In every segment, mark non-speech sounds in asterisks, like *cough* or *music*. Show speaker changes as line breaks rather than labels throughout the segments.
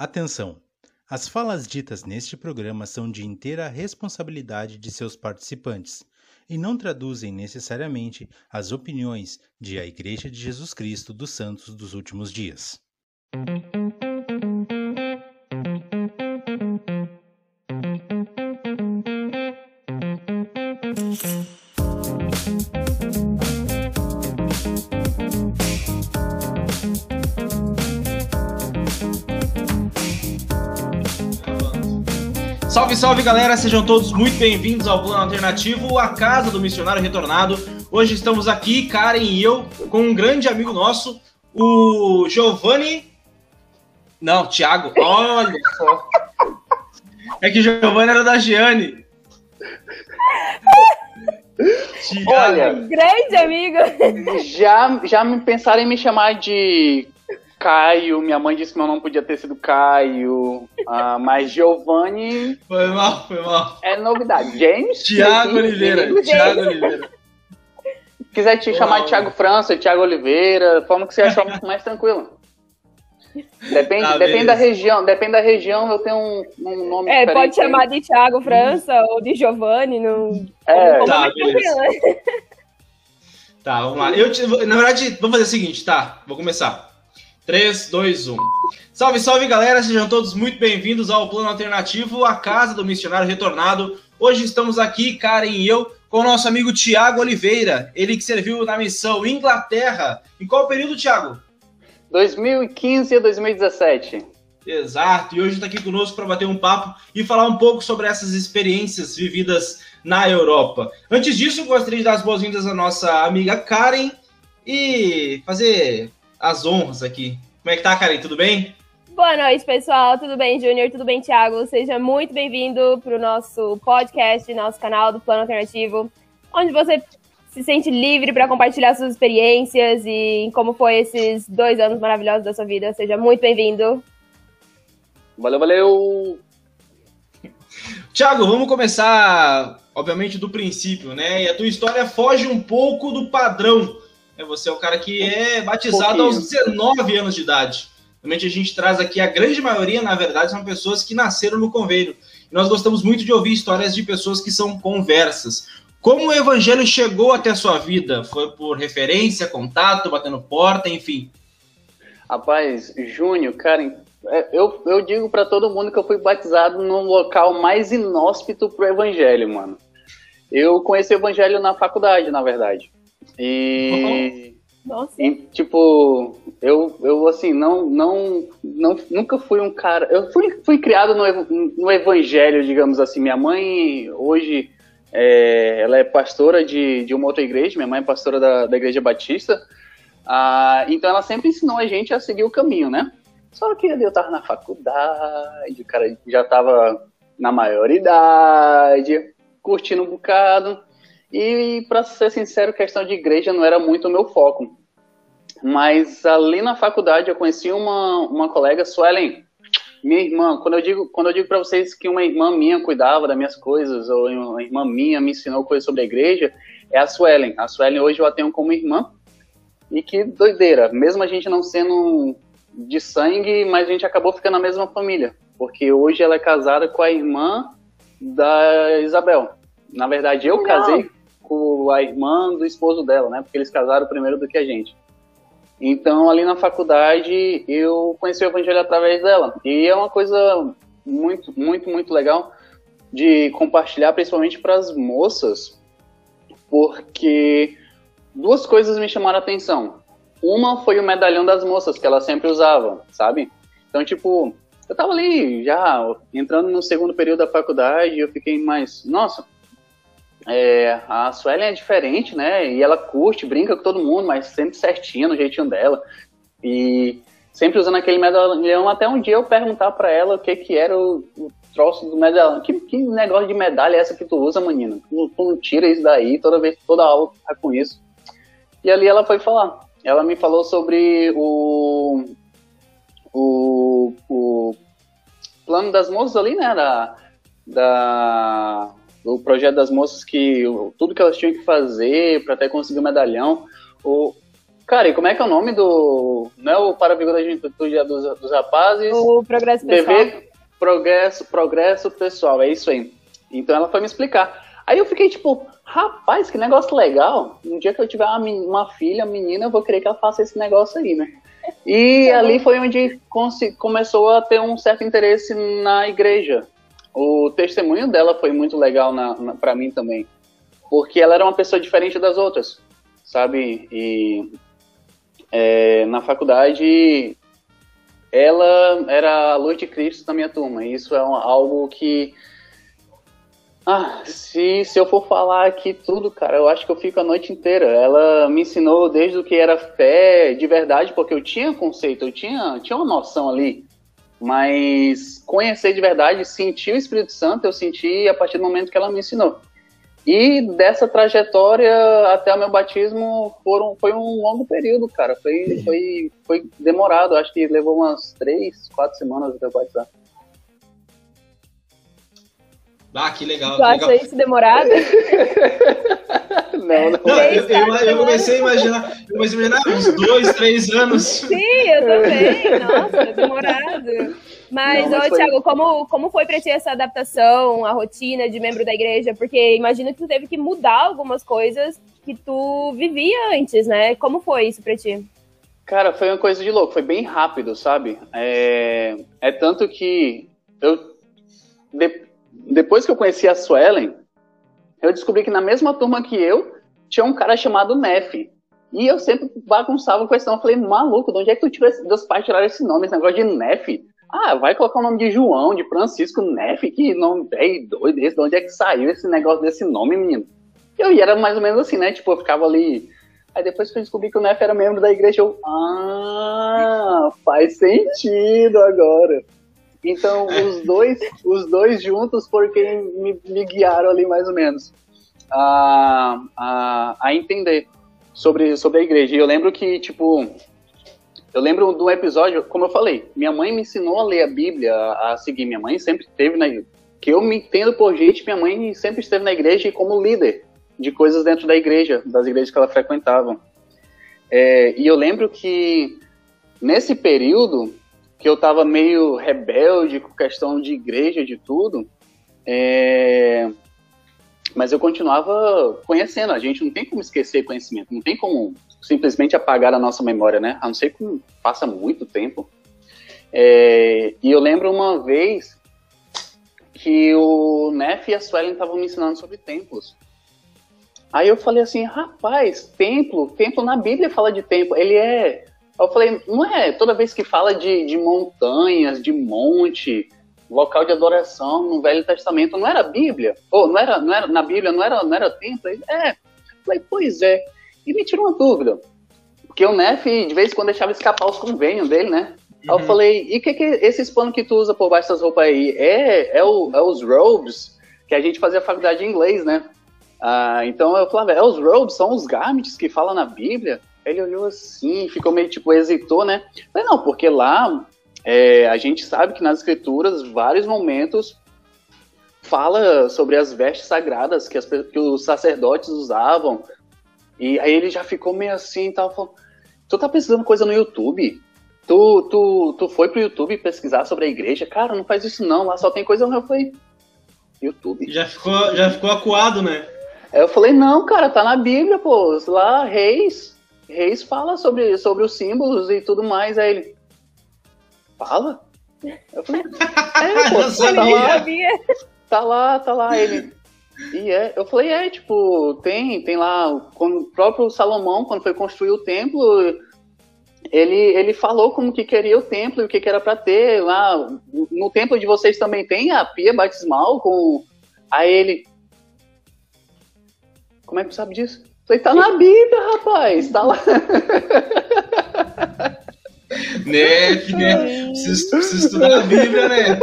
Atenção! As falas ditas neste programa são de inteira responsabilidade de seus participantes e não traduzem necessariamente as opiniões de a Igreja de Jesus Cristo dos Santos dos Últimos Dias.
Salve, galera, sejam todos muito bem-vindos ao Plano Alternativo, a casa do missionário retornado. Hoje estamos aqui, Karen e eu, com um grande amigo nosso, o Giovanni. Não, Thiago, olha só. É que o Giovanni era da Gianni.
Olha,
Grande amigo.
já, já me pensaram em me chamar de Caio. Minha mãe disse que meu nome podia ter sido Caio. Ah, *laughs* mas Giovanni
Foi mal, foi mal.
é novidade. James?
Tiago Oliveira. Tiago Oliveira.
Se quiser te chamar
Uau.
de Thiago França, Thiago Oliveira, forma que você achar mais tranquilo. Depende,
Tá,
depende da região. Depende da região, eu tenho um, um nome
É,
diferente.
pode chamar de Thiago França ou de Giovanni. Não...
É,
Como
Tá,
tranquilo.
Tá, vamos lá. Eu te- na verdade, vamos fazer o seguinte, tá? Vou começar. 3, 2, 1. Salve, salve galera, sejam todos muito bem-vindos ao Plano Alternativo, a casa do missionário retornado. Hoje estamos aqui, Karen e eu, com o nosso amigo Tiago Oliveira, ele que serviu na missão Inglaterra. Em qual período, Tiago?
2015 a 2017.
Exato, e hoje está aqui conosco para bater um papo e falar um pouco sobre essas experiências vividas na Europa. Antes disso, gostaria de dar as boas-vindas à nossa amiga Karen e fazer as honras aqui. Como é que tá, Karen? Tudo bem?
Boa noite, pessoal. Tudo bem, Júnior? Tudo bem, Thiago? Seja muito bem-vindo para o nosso podcast, nosso canal do Plano Alternativo, onde você se sente livre para compartilhar suas experiências e como foi esses dois anos maravilhosos da sua vida. Seja muito bem-vindo.
Valeu, valeu! *laughs*
Tiago, vamos começar, obviamente, do princípio, né? E a tua história foge um pouco do padrão. Né? Você é o cara que é batizado aos 19 anos de idade. Realmente a gente traz aqui, a grande maioria, na verdade, são pessoas que nasceram no convênio. E nós gostamos muito de ouvir histórias de pessoas que são conversas. Como o evangelho chegou até a sua vida? Foi por referência, contato, batendo porta, enfim.
Rapaz, Júnior, cara, é, eu, eu digo pra todo mundo que eu fui batizado no local mais inóspito pro evangelho, mano. Eu conheci o evangelho na faculdade, na verdade. E,
Nossa.
e, tipo, eu, eu assim, não, não, não, nunca fui um cara. Eu fui, fui criado no, no evangelho, digamos assim. Minha mãe, hoje, é, ela é pastora de, de uma outra igreja, minha mãe é pastora da, da Igreja Batista. Ah, então ela sempre ensinou a gente a seguir o caminho, né? Só que eu tava na faculdade, o cara já tava na maioridade, curtindo um bocado. E, pra ser sincero, questão de igreja não era muito o meu foco. Mas ali na faculdade eu conheci uma, uma colega, Suelen, minha irmã. Quando eu digo, quando eu digo para vocês que uma irmã minha cuidava das minhas coisas, ou uma irmã minha me ensinou coisas sobre a igreja, é a Suelen. A Suelen hoje eu a tenho como irmã. E que doideira, mesmo a gente não sendo de sangue, mas a gente acabou ficando na mesma família. Porque hoje ela é casada com a irmã da Isabel. Na verdade, eu
Legal.
casei com a irmã do esposo dela, né? Porque eles casaram primeiro do que a gente. Então, ali na faculdade, eu conheci o evangelho através dela. E é uma coisa muito, muito, muito legal de compartilhar, principalmente para as moças, porque duas coisas me chamaram a atenção. Uma foi o medalhão das moças, que ela sempre usava, sabe? Então, tipo, eu tava ali já entrando no segundo período da faculdade e eu fiquei mais, nossa, é, a Suelen é diferente, né? E ela curte, brinca com todo mundo, mas sempre certinha no jeitinho dela. E sempre usando aquele medalhão, até um dia eu perguntar pra ela o que que era o, o troço do medalhão. Que, que negócio de medalha é essa que tu usa, menina? Tu, tu não tira isso daí, toda vez, toda aula tá com isso. E ali ela foi falar. Ela me falou sobre o, o, o plano das moças ali, né? Da, da, do projeto das moças que o- tudo que elas tinham que fazer para até conseguir o medalhão. O, Cara, e como é que é o nome do. Não é o Para a Vigor da Juventude dos, dos Rapazes?
O Progresso Pessoal.
Dever, progresso, progresso Pessoal, é isso aí. Então ela foi me explicar. Aí eu fiquei tipo, rapaz, que negócio legal. Um dia que eu tiver uma, uma filha, menina, eu vou querer que ela faça esse negócio aí, né? E ali foi onde começou a ter um certo interesse na igreja. O testemunho dela foi muito legal para mim também, porque ela era uma pessoa diferente das outras, sabe? E é, na faculdade ela era a luz de Cristo na minha turma. E isso é algo que ah, se, se eu for falar aqui tudo, cara, eu acho que eu fico a noite inteira. Ela me ensinou desde o que era fé de verdade, porque eu tinha conceito, eu tinha, tinha uma noção ali. Mas conhecer de verdade, sentir o Espírito Santo, eu senti a partir do momento que ela me ensinou. E dessa trajetória até o meu batismo foram, foi um longo período, cara. Foi, foi, foi demorado, acho que levou umas três, quatro semanas até eu batizar.
Ah, que legal.
Tu acha isso demorado? *laughs*
não, não.
não eu, eu, eu, comecei a imaginar, eu comecei a imaginar uns dois, três anos.
Sim, eu também. Nossa, demorado. Mas, não, mas ô, foi... Thiago, como, como foi pra ti essa adaptação, a rotina de membro da igreja? Porque imagino que tu teve que mudar algumas coisas que tu vivia antes, né? Como foi isso pra ti?
Cara, foi uma coisa de louco, foi bem rápido, sabe? É, é tanto que eu, de, depois que eu conheci a Suelen, eu descobri que na mesma turma que eu, tinha um cara chamado Neff. E eu sempre bagunçava com questão. Eu falei, maluco, de onde é que tu tirou esse, Deus pais tiraram esse nome, esse negócio de Neff? Ah, vai colocar o nome de João, de Francisco Neff, que nome é doido esse, de onde é que saiu esse negócio desse nome, menino? Eu ia, era mais ou menos assim, né? Tipo, eu ficava ali. Aí depois que eu descobri que o Neff era membro da igreja, eu. Ah, faz sentido agora. Então, os dois, os dois juntos foram quem me, me guiaram ali mais ou menos a, a, a entender sobre, sobre a igreja. E eu lembro que, tipo, eu lembro do episódio, como eu falei, minha mãe me ensinou a ler a Bíblia, a, a seguir. Minha mãe sempre esteve na que eu me entendo por gente, minha mãe sempre esteve na igreja como líder de coisas dentro da igreja, das igrejas que ela frequentava. É, e eu lembro que nesse período que eu estava meio rebelde com questão de igreja, de tudo, é... mas eu continuava conhecendo. A gente não tem como esquecer conhecimento, não tem como simplesmente apagar a nossa memória, né? A não ser que passa muito tempo. É... E eu lembro uma vez que o Neff e a Suelen estavam me ensinando sobre templos. Aí eu falei assim, rapaz, templo, templo na Bíblia fala de templo, ele é eu falei, não é toda vez que fala de, de montanhas, de monte, local de adoração no Velho Testamento, não era Bíblia? Ou não era, não era na Bíblia, não era, não era templo? É. Eu falei, pois é. E me tirou uma dúvida. Porque o Nef, de vez em quando, deixava escapar os convênios dele, né? Uhum. Aí eu falei, e o que, que esses panos que tu usa por baixo das roupas aí? É, é, o, é os robes que a gente fazia faculdade de inglês, né? Ah, então eu falava, é os robes, são os garments que falam na Bíblia. Ele olhou assim, ficou meio tipo, hesitou, né? Falei, não, porque lá é, a gente sabe que nas escrituras, vários momentos fala sobre as vestes sagradas que, as, que os sacerdotes usavam. E aí ele já ficou meio assim, tava falando, tu tá pesquisando coisa no YouTube? Tu, tu, tu foi pro YouTube pesquisar sobre a igreja? Cara, não faz isso não, lá só tem coisa. Eu falei, YouTube.
Já ficou, já ficou acuado, né?
Aí eu falei, não, cara, tá na Bíblia, pô, lá, reis, Reis fala sobre, sobre os símbolos e tudo mais. Aí ele. Fala? Eu falei, *laughs* é, pô, tá lá, tá lá, tá lá. Ele. E é, eu falei, é, tipo, tem, tem lá, o próprio Salomão, quando foi construir o templo, ele, ele falou como que queria o templo e o que, que era para ter lá. No templo de vocês também tem a pia batismal com. Aí ele. Como é que tu sabe disso? Falei, tá na Bíblia, rapaz, tá lá.
né, né? Preciso, preciso estudar a Bíblia, né?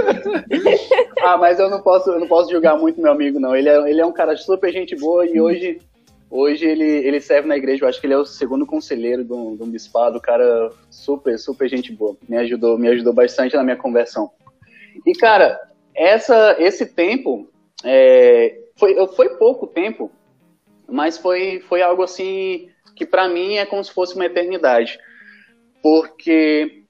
ah, mas eu não posso, eu não posso julgar muito meu amigo, não. Ele é, ele é um cara super gente boa e hoje, hoje ele, ele serve na igreja. Eu acho que ele é o segundo conselheiro do, do bispado, cara super, super gente boa. Me ajudou, me ajudou bastante na minha conversão. E, cara, essa, esse tempo é, foi, foi pouco tempo mas foi, foi algo assim que para mim é como se fosse uma eternidade. Porque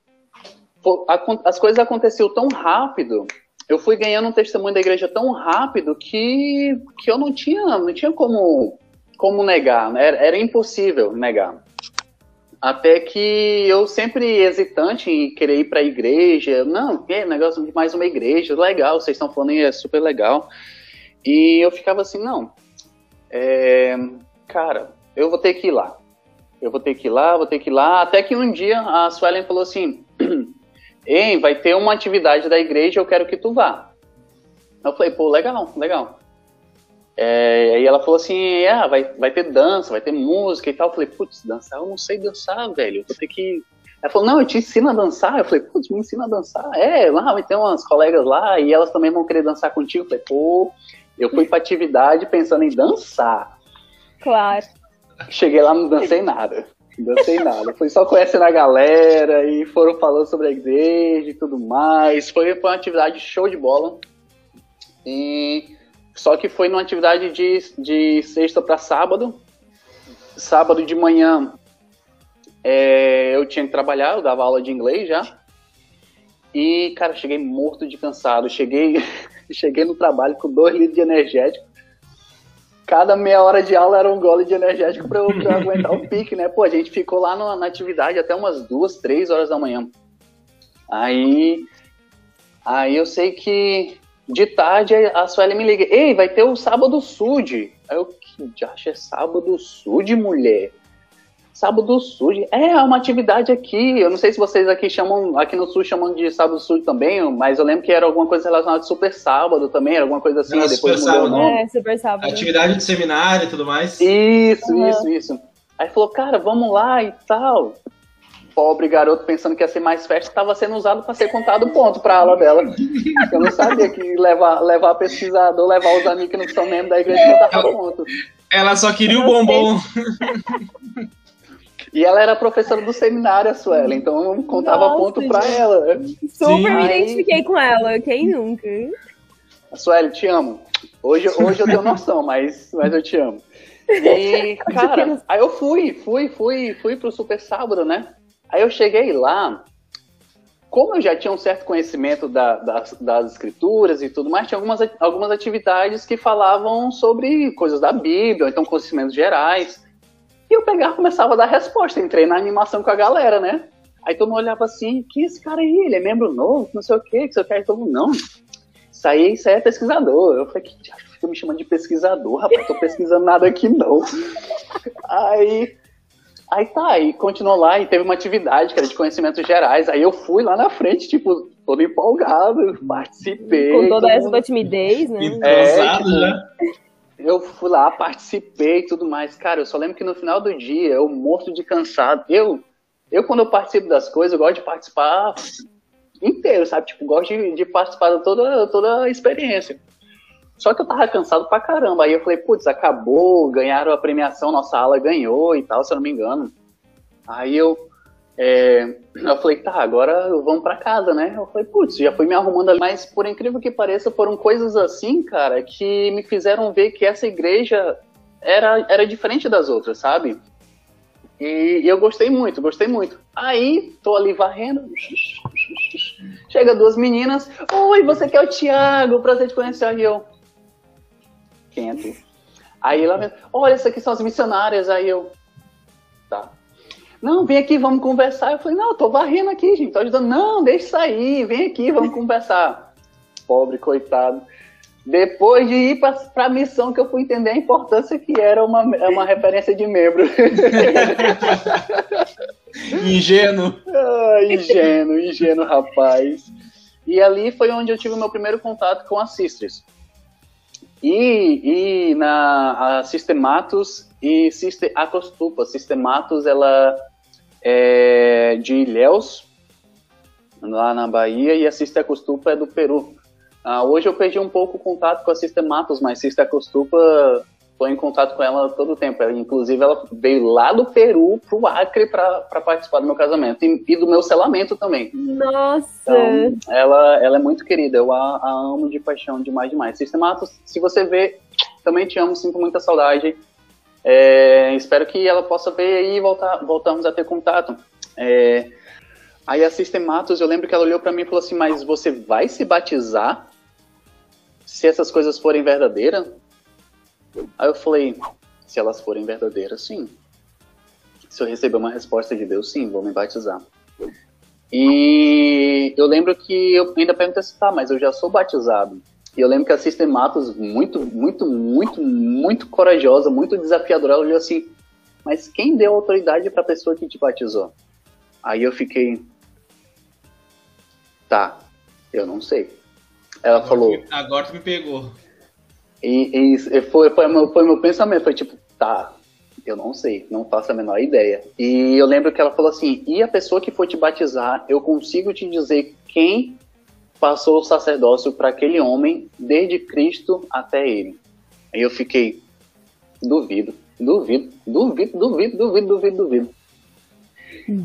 as coisas aconteceram tão rápido, eu fui ganhando um testemunho da igreja tão rápido que, que eu não tinha, não tinha como, como negar, né? era, era impossível negar. Até que eu sempre hesitante em querer ir para a igreja. Não, é negócio de mais uma igreja, legal, vocês estão falando é super legal. E eu ficava assim, não, é, cara, eu vou ter que ir lá. Eu vou ter que ir lá, vou ter que ir lá. Até que um dia a Suelen falou assim: *clears throat* Ei, vai ter uma atividade da igreja, eu quero que tu vá. Eu falei, pô, legal, legal. É, e ela falou assim, ah, vai, vai ter dança, vai ter música e tal. Eu falei, putz, dançar, eu não sei dançar, velho. Eu vou ter que. Ela falou, não, eu te ensino a dançar. Eu falei, putz, me ensina a dançar. É, lá vai ter umas colegas lá e elas também vão querer dançar contigo. Eu falei, pô, eu fui pra atividade pensando em dançar.
Claro.
Cheguei lá, não dancei nada. Não dancei nada. Fui só conhecendo a galera e foram falando sobre a igreja e tudo mais. Foi, foi uma atividade show de bola. E só que foi numa atividade de, de sexta para sábado. Sábado de manhã é, eu tinha que trabalhar, eu dava aula de inglês já. E, cara, cheguei morto de cansado. Cheguei, cheguei no trabalho com dois litros de energético. Cada meia hora de aula era um gole de energético para eu, eu, *laughs* aguentar o pique, né? Pô, a gente ficou lá na, na atividade até umas duas, três horas da manhã. Aí, aí eu sei que de tarde, a Sueli me liga, ei, vai ter o Sábado Sud. Aí eu, que diacho é Sábado Sud, mulher? Sábado Sud? É, é uma atividade aqui, eu não sei se vocês aqui chamam, aqui no Sul chamam de Sábado Sud também, mas eu lembro que era alguma coisa relacionada a Super Sábado também, era alguma coisa assim, depois
super mudou sábado. o
nome. É, Super Sábado.
Atividade de seminário e tudo mais.
Isso, uhum. isso, isso. Aí falou, cara, vamos lá e tal pobre garoto pensando que ia ser mais festa estava sendo usado para ser contado ponto para a aula dela. Eu não sabia que levar, levar pesquisador, levar os amigos que não são membros da igreja contava ponto.
Ela só queria o bombom. *laughs*
E ela era professora do seminário, a Suela, então eu contava Nossa, ponto para ela.
Super Sim. me identifiquei com ela, quem nunca?
Sueli, te amo. Hoje, hoje eu tenho noção, mas, mas eu te amo. E, *laughs* cara, aí eu fui, fui, fui, fui pro Super Sábado, né? Aí eu cheguei lá, como eu já tinha um certo conhecimento da, das, das, escrituras e tudo mais, tinha algumas, algumas atividades que falavam sobre coisas da Bíblia, ou então conhecimentos gerais. E eu pegava e começava a dar resposta, entrei na animação com a galera, né? Aí todo mundo olhava assim, que esse cara aí, ele é membro novo, não sei o quê, que você quer, todo mundo, não. Isso aí, isso aí é pesquisador. Eu falei, que fica me chamando de pesquisador, rapaz, tô pesquisando nada aqui não. *laughs* Aí Aí tá, aí continuou lá e teve uma atividade que era de conhecimentos gerais. Aí eu fui lá na frente, tipo, todo empolgado, participei.
Com toda essa timidez, né?
É, tipo, né? Eu fui lá, participei e tudo mais. Cara, eu só lembro que no final do dia, eu morto de cansado. Eu, eu quando eu participo das coisas, eu gosto de participar inteiro, sabe? Tipo, gosto de, de participar de toda, toda a experiência. Só que eu tava cansado pra caramba. Aí eu falei, putz, acabou, ganharam a premiação, nossa ala ganhou e tal, se eu não me engano. Aí eu, é, eu falei, tá, agora vamos pra casa, né? Eu falei, putz, já fui me arrumando ali. Mas por incrível que pareça, foram coisas assim, cara, que me fizeram ver que essa igreja era, era diferente das outras, sabe? E, e eu gostei muito, gostei muito. Aí, tô ali varrendo. Chega duas meninas. Oi, você que é o Thiago, prazer te conhecer. Aí eu, quente. Aí ela olha, essas aqui são as missionárias. Aí eu, tá. Não, vem aqui, vamos conversar. Eu falei, não, eu tô varrendo aqui, gente, tô ajudando. Não, deixa sair, vem aqui, vamos conversar. Pobre, coitado. Depois de ir para a missão, que eu fui entender a importância que era uma, uma referência de membro. *laughs*
ingênuo.
Ah, ingênuo, ingênuo, rapaz. E ali foi onde eu tive o meu primeiro contato com a Sisters. E, e na a Sistematos e Sister Acostupa. Sistematos, ela é de Ilhéus, lá na Bahia, e a Sister Acostupa é do Peru. Ah, hoje eu perdi um pouco o contato com a Sistematos, mas Sister Acostupa estou em contato com ela todo o tempo. inclusive, ela veio lá do Peru pro Acre para participar do meu casamento e, e, do meu selamento também.
Nossa!
Então, ela, ela é muito querida, eu a, a amo de paixão demais, demais. Sistematos, se você vê, também te amo, sinto muita saudade. É, espero que ela possa ver aí e voltar, voltamos a ter contato. É, aí a Sistematos, eu lembro que ela olhou para mim e falou assim, mas você vai se batizar se essas coisas forem verdadeiras? Aí eu falei, se elas forem verdadeiras, sim. Se eu receber uma resposta de Deus, sim, vou me batizar. E eu lembro que eu ainda perguntei assim, tá, mas eu já sou batizado. E eu lembro que a Sistematos, muito, muito, muito, muito corajosa, muito desafiadora, ela olhou assim, mas quem deu autoridade para a pessoa que te batizou? Aí eu fiquei, tá, eu não sei. Ela
agora
falou.
Tu, agora tu me pegou.
E, e foi, foi, meu, foi meu pensamento, foi tipo, tá, eu não sei, não faço a menor ideia. E eu lembro que ela falou assim: e a pessoa que for te batizar, eu consigo te dizer quem passou o sacerdócio para aquele homem, desde Cristo até ele. Aí eu fiquei, duvido, duvido, duvido, duvido, duvido, duvido, duvido.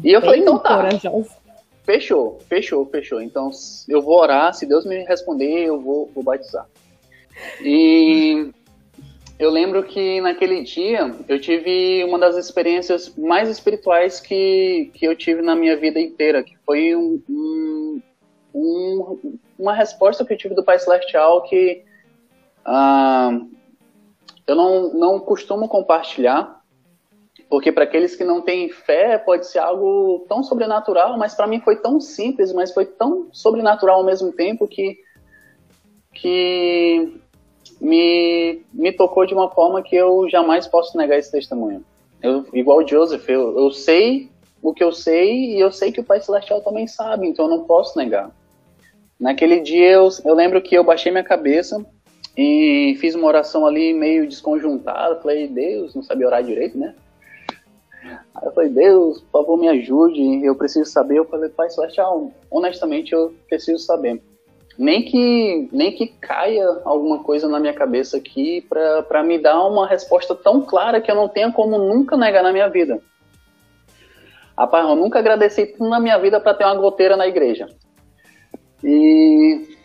E eu falei, então tá.
Corajosa.
Fechou, fechou, fechou. Então eu vou orar, se Deus me responder, eu vou, vou batizar. E eu lembro que naquele dia eu tive uma das experiências mais espirituais que, que eu tive na minha vida inteira, que foi um, um, um, uma resposta que eu tive do Pai Celestial que ah, eu não, não costumo compartilhar, porque para aqueles que não têm fé pode ser algo tão sobrenatural, mas para mim foi tão simples, mas foi tão sobrenatural ao mesmo tempo que, que me, me tocou de uma forma que eu jamais posso negar esse testemunho. Eu, igual o Joseph, eu, eu sei o que eu sei e eu sei que o Pai Celestial também sabe, então eu não posso negar. Naquele dia eu, eu lembro que eu baixei minha cabeça e fiz uma oração ali meio desconjuntada. Falei, Deus, não sabia orar direito, né? Aí eu falei, Deus, por favor, me ajude, eu preciso saber. Eu falei, Pai Celestial, honestamente eu preciso saber. Nem que, nem que caia alguma coisa na minha cabeça aqui para me dar uma resposta tão clara que eu não tenha como nunca negar na minha vida. Rapaz, eu nunca agradeci na minha vida para ter uma goteira na igreja. E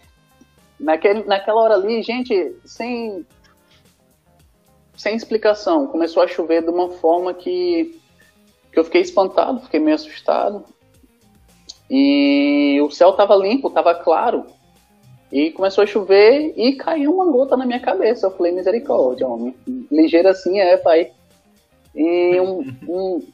naquele, naquela hora ali, gente, sem, sem explicação, começou a chover de uma forma que, que eu fiquei espantado, fiquei meio assustado. E o céu estava limpo, estava claro. E começou a chover e caiu uma gota na minha cabeça. Eu falei, misericórdia, homem. Ligeiro assim é, pai. E um, um,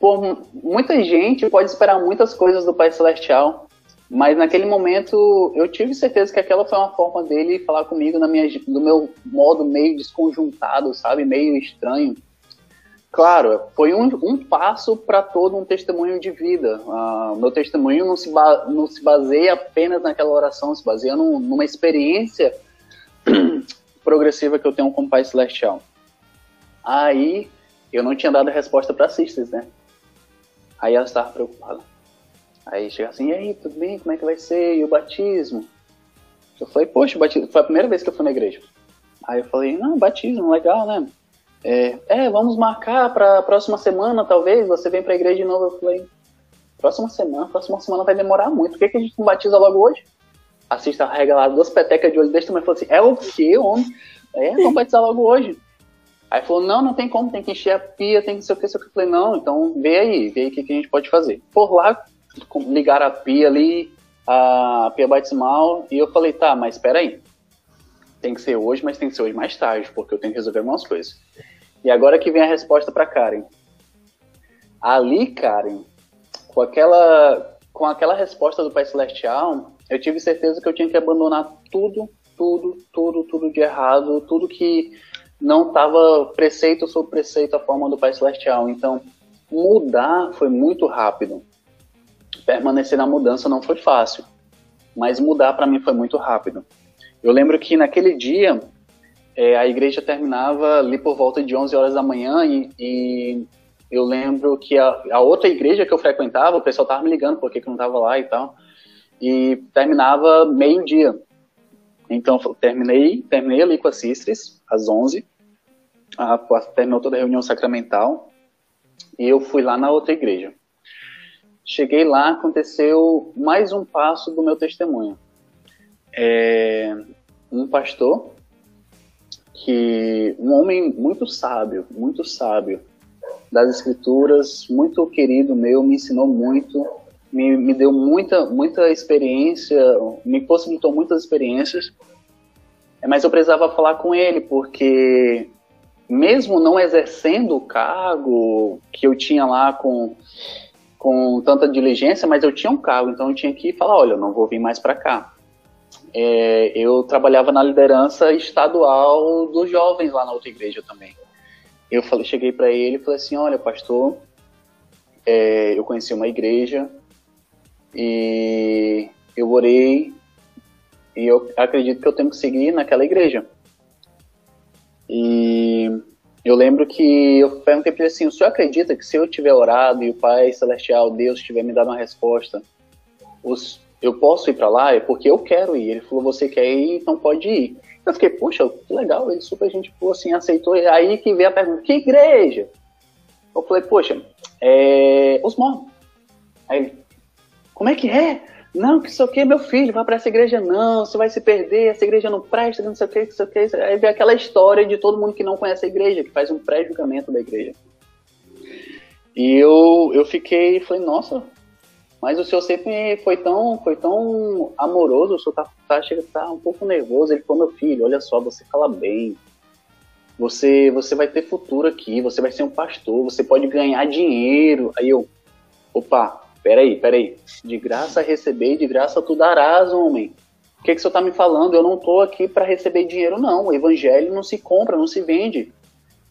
por, muita gente pode esperar muitas coisas do Pai Celestial, mas naquele momento eu tive certeza que aquela foi uma forma dele falar comigo na minha, do meu modo meio desconjuntado, sabe? Meio estranho. Claro, foi um, um passo para todo um testemunho de vida. Uh, meu testemunho não se, não se baseia apenas naquela oração, se baseia num, numa experiência *clears throat* progressiva que eu tenho com o Pai Celestial. Aí eu não tinha dado resposta para Sisters, né? Aí ela estava preocupada. Aí chega assim, e aí, tudo bem? Como é que vai ser? E o batismo? Eu falei, poxa, o batismo foi a primeira vez que eu fui na igreja. Aí eu falei, não, batismo, legal, né? É, é vamos marcar para a próxima semana, talvez. Você vem para a igreja de novo. Eu falei, próxima semana, próxima semana vai demorar muito. Por que, que a gente não batiza logo hoje? Assista lá, duas petecas de olho desse tamanho. Falou assim, é o quê, homem? É, vamos batizar logo hoje. Aí falou, não, não tem como, tem que encher a pia, tem que ser o que, sei o que. Eu falei, não, então vê aí, vê aí o que, que a gente pode fazer. Por lá, ligaram a pia ali, a pia batismal, e eu falei, tá, mas espera aí. Tem que ser hoje, mas tem que ser hoje mais tarde, porque eu tenho que resolver algumas coisas. E agora que vem a resposta para Karen. Ali, Karen, com aquela, com aquela resposta do Pai Celestial, eu tive certeza que eu tinha que abandonar tudo, tudo, tudo, tudo de errado, tudo que não estava preceito sobre preceito a forma do Pai Celestial. Então, mudar foi muito rápido. Permanecer na mudança não foi fácil, mas mudar para mim foi muito rápido. Eu lembro que naquele dia é, a igreja terminava ali por volta de 11 horas da manhã e, e eu lembro que a, a, outra igreja que eu frequentava, o pessoal tava me ligando porque eu não tava lá e tal, e terminava meio-dia. Então, terminei, terminei ali com a Sistres, às 11, a, terminou toda a reunião sacramental, e eu fui lá na outra igreja. Cheguei lá, aconteceu mais um passo do meu testemunho. É, um pastor que um homem muito sábio, muito sábio das escrituras, muito querido meu, me ensinou muito, me, me deu muita, muita experiência, me possibilitou muitas experiências, mas eu precisava falar com ele, porque mesmo não exercendo o cargo que eu tinha lá com, com tanta diligência, mas eu tinha um cargo, então eu tinha que falar, olha, eu não vou vir mais para cá. É, eu trabalhava na liderança estadual dos jovens lá na outra igreja também. Eu falei, cheguei para ele e falei assim, olha, pastor, é, eu conheci uma igreja e eu orei e eu acredito que eu tenho que seguir naquela igreja. E eu lembro que eu perguntei para ele assim: o senhor acredita que se eu tiver orado e o Pai Celestial, Deus, tiver me dado uma resposta, os, eu posso ir para lá? É porque eu quero ir. Ele falou: você quer ir, então pode ir. Eu fiquei, poxa, que legal, ele super gente assim, aceitou. E aí que veio a pergunta: que igreja? Eu falei, poxa, é, os mormons. Aí ele, como é que é? Não, que isso aqui, meu filho, vai para essa igreja não, você vai se perder, essa igreja não presta, não sei o que, que isso aqui. Aí vem aquela história de todo mundo que não conhece a igreja, que faz um pré-julgamento da igreja. E eu, eu fiquei, falei, nossa, mas o senhor sempre foi tão, foi tão amoroso, o senhor tá, tá, chega, tá um pouco nervoso. Ele falou, meu filho, olha só, você fala bem, você, você vai ter futuro aqui, você vai ser um pastor, você pode ganhar dinheiro. Aí eu, opa, Peraí, peraí. De graça receber, de graça tu darás, homem. O que, que o senhor está me falando? Eu não estou aqui para receber dinheiro, não. O evangelho não se compra, não se vende.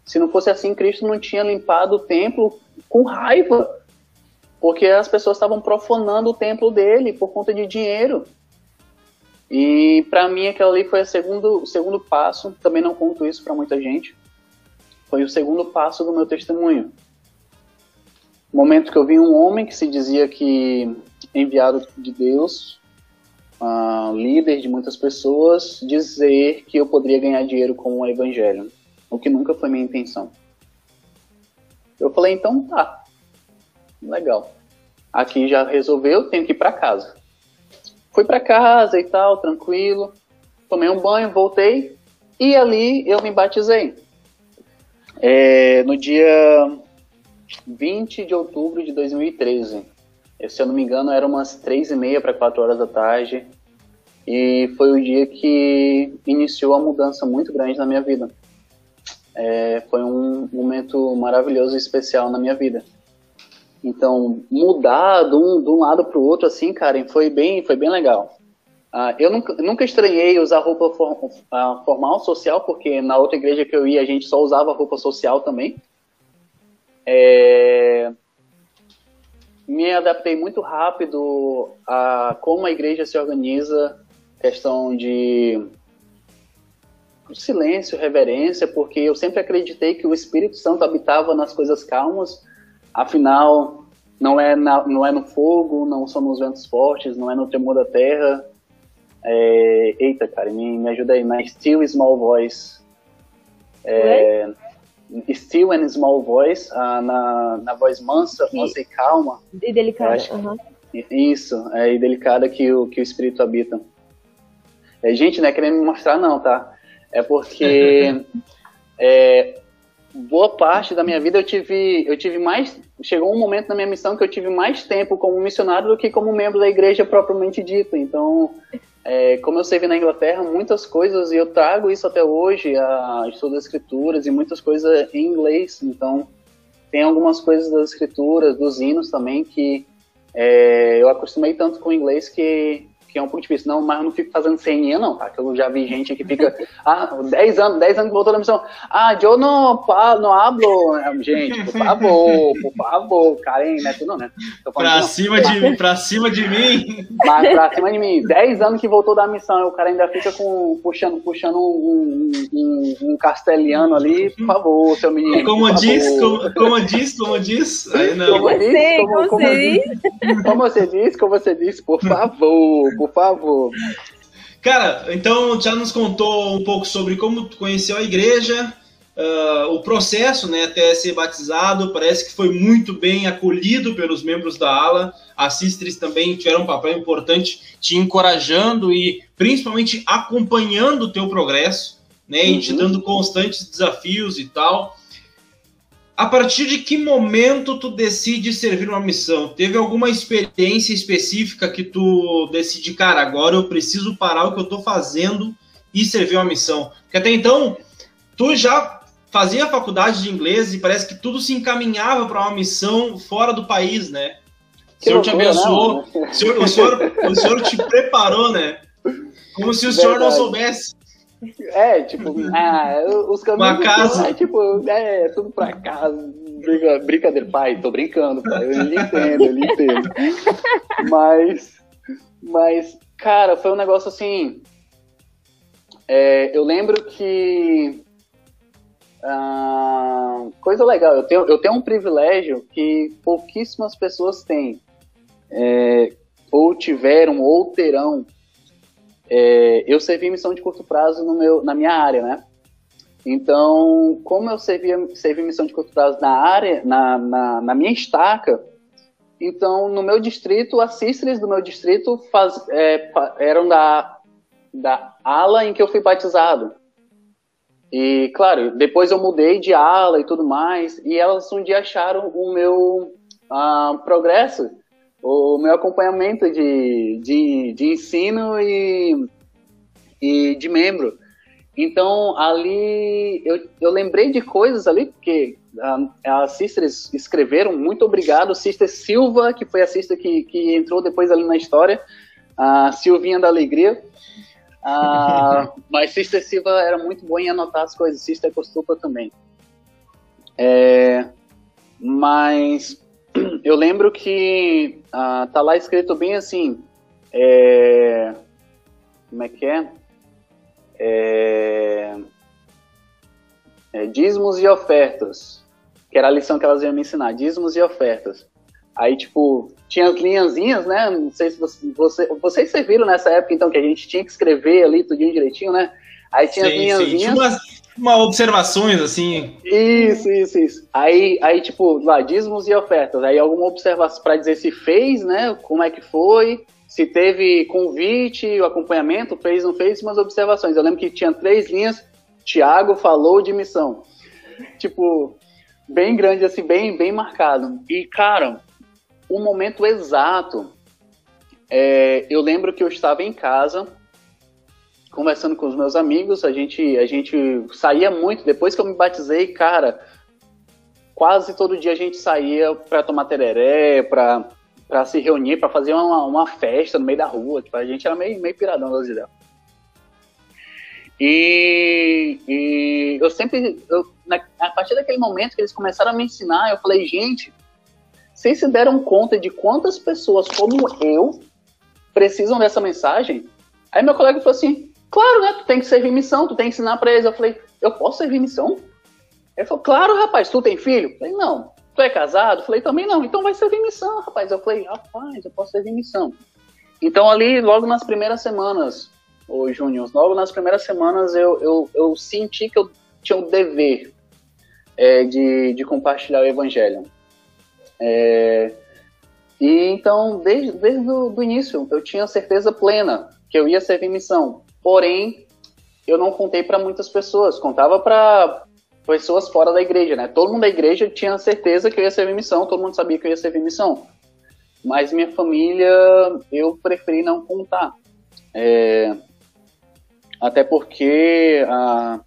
Se não fosse assim, Cristo não tinha limpado o templo com raiva. Porque as pessoas estavam profanando o templo dele por conta de dinheiro. E para mim aquilo ali foi o segundo, segundo passo. Também não conto isso para muita gente. Foi o segundo passo do meu testemunho momento que eu vi um homem que se dizia que enviado de Deus, uh, líder de muitas pessoas, dizer que eu poderia ganhar dinheiro com o evangelho, o que nunca foi minha intenção. Eu falei, então tá, legal. Aqui já resolveu, tenho que ir para casa. Fui para casa e tal, tranquilo. Tomei um banho, voltei e ali eu me batizei. É, no dia 20 de outubro de 2013. Se eu não me engano, era umas três e meia para quatro horas da tarde. E foi o dia que iniciou a mudança muito grande na minha vida. É, foi um momento maravilhoso e especial na minha vida. Então, mudar de um, de um lado para o outro, assim, Karen, foi bem, foi bem legal. Uh, eu nunca, nunca estranhei usar roupa for, formal, social, porque na outra igreja que eu ia, a gente só usava roupa social também. É, me adaptei muito rápido a como a igreja se organiza, questão de silêncio, reverência, porque eu sempre acreditei que o Espírito Santo habitava nas coisas calmas, afinal, não é, na, não é no fogo, não são nos ventos fortes, não é no tremor da terra. É, eita, cara, me, me ajuda aí, na Still Small Voice. É, still and small voice, uh, na, na voz mansa, Sim. mansa e calma.
E delicada. Uhum.
Isso, é, e delicada que o, que o espírito habita. É, gente, não é querendo me mostrar não, tá? É porque *laughs* é, boa parte da minha vida eu tive, eu tive mais. Chegou um momento na minha missão que eu tive mais tempo como missionário do que como membro da igreja propriamente dita. Então, é, como eu servi na Inglaterra, muitas coisas, e eu trago isso até hoje, a estudo das escrituras e muitas coisas em inglês. Então, tem algumas coisas das escrituras, dos hinos também, que é, eu acostumei tanto com o inglês que que é um pouco difícil. Não, mas eu não fico fazendo ceninha, não, tá? Que eu já vi gente que fica, *laughs* ah, 10 anos, 10 anos que voltou da missão. Ah, eu não, não hablo. Gente, por favor, por favor, Karen, né? Tu não, né?
Pra, cima de, pra cima de mim.
Mas pra cima de mim. 10 anos que voltou da missão, o cara ainda fica com, puxando, puxando um, um, um castelhano ali, por favor, seu menino.
Como diz, como, como diz, como diz.
Aí não. Como, diz, como, como, como, como você diz, como você diz, por favor, por favor.
Cara, então já nos contou um pouco sobre como conheceu a igreja, uh, o processo né, até ser batizado, parece que foi muito bem acolhido pelos membros da ala. As sisters também tiveram um papel importante te encorajando e principalmente acompanhando o teu progresso. né? E te
Uhum.
dando constantes desafios e tal. A partir de que momento tu decide servir uma missão? Teve alguma experiência específica que tu decide, cara, agora eu preciso parar o que eu tô fazendo e servir uma missão? Porque até então, tu já fazia faculdade de inglês e parece que tudo se encaminhava para uma missão fora do país, né? O Senhor te abençoou,
não?
o senhor, o, senhor, o senhor te preparou, né? Como se o senhor não
Verdade.
soubesse.
É, tipo, ah, os caminhos.
Uma casa.
É, tipo, é, tudo pra casa. Brinca- Brincadeira, pai, tô brincando, pai. Eu lhe entendo, eu lhe entendo. Mas, mas, cara, foi um negócio assim. é, eu lembro que. ah, coisa legal, eu tenho, eu tenho um privilégio que pouquíssimas pessoas têm. é, ou tiveram, ou terão. É, eu servi missão de curto prazo no meu, na minha área, né? Então, como eu servia, servi missão de curto prazo na área, na, na, na minha estaca, então no meu distrito, as sisters do meu distrito faz, é, eram da, da ala em que eu fui batizado. E, claro, depois eu mudei de ala e tudo mais, e elas um dia acharam o meu ah, progresso, o meu acompanhamento de, de, de ensino e, e de membro. Então, ali, eu, eu lembrei de coisas ali, porque as sisters escreveram, muito obrigado, Sister Silva, que foi a sister que, que entrou depois ali na história, a Silvinha da Alegria, ah, *laughs* mas Sister Silva era muito boa em anotar as coisas, Sister Costupa também. É, mas eu lembro que ah, tá lá escrito bem assim, é, como é que é? É, é, dízimos e ofertas, que era a lição que elas iam me ensinar, dízimos e ofertas. Aí, tipo, tinha as linhazinhas, né? Não sei se você, você, vocês serviram nessa época, então, que a gente tinha que escrever ali tudinho direitinho, né? Aí tinha as
Sim, sim.
linhazinhas.
Tinha umas, uma observações, assim.
Isso, isso, isso. Aí, aí tipo, lá, e ofertas. Aí alguma observação para dizer se fez, né? Como é que foi, se teve convite, o acompanhamento, fez, não fez, umas observações. Eu lembro que tinha três linhas. Tiago falou de missão. Tipo, bem grande, assim, bem, bem marcado. E, cara, o momento exato. é, eu lembro que eu estava em casa conversando com os meus amigos, a gente, a gente saía muito. Depois que eu me batizei, cara, quase todo dia a gente saía para tomar tereré, para para se reunir, para fazer uma, uma festa no meio da rua. Tipo, a gente era meio, meio piradão das ideias. E, e eu sempre, eu, na, a partir daquele momento que eles começaram a me ensinar, eu falei, gente, vocês se deram conta de quantas pessoas como eu precisam dessa mensagem? Aí meu colega falou assim, claro, né, tu tem que servir missão, tu tem que ensinar pra eles. Eu falei, eu posso servir missão? Ele falou, claro, rapaz, tu tem filho? Eu falei, não. Tu é casado? Eu falei, também não. Então vai servir missão, rapaz. Eu falei, rapaz, eu posso servir missão. Então ali, logo nas primeiras semanas, ô Júnior, logo nas primeiras semanas eu, eu, eu senti que eu tinha o dever é, de, de compartilhar o evangelho. É, e então, desde, desde o do início, eu tinha certeza plena que eu ia servir missão. Porém, eu não contei para muitas pessoas, contava para pessoas fora da igreja, né? Todo mundo da igreja tinha certeza que eu ia servir missão, todo mundo sabia que eu ia servir missão. Mas minha família, eu preferi não contar. É, até porque ah,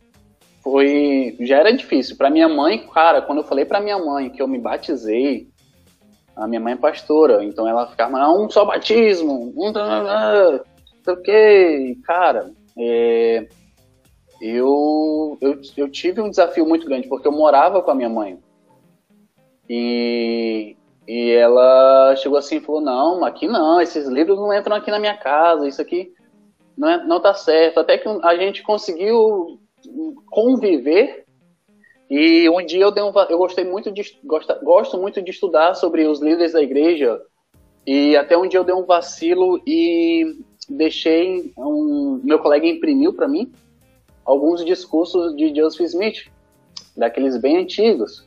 foi já era difícil. Para minha mãe, cara, quando eu falei para minha mãe que eu me batizei, a minha mãe é pastora, então ela ficava, não, um só batismo, um sei o que, cara, é, eu, eu, eu tive um desafio muito grande, porque eu morava com a minha mãe. E, e ela chegou assim e falou, não, aqui não, esses livros não entram aqui na minha casa, isso aqui não, é, não tá certo. Até que a gente conseguiu conviver e um dia eu, dei um, eu gostei muito de gosto, gosto muito de estudar sobre os líderes da igreja e até um dia eu dei um vacilo e deixei um meu colega imprimiu para mim alguns discursos de Joseph Smith, daqueles bem antigos.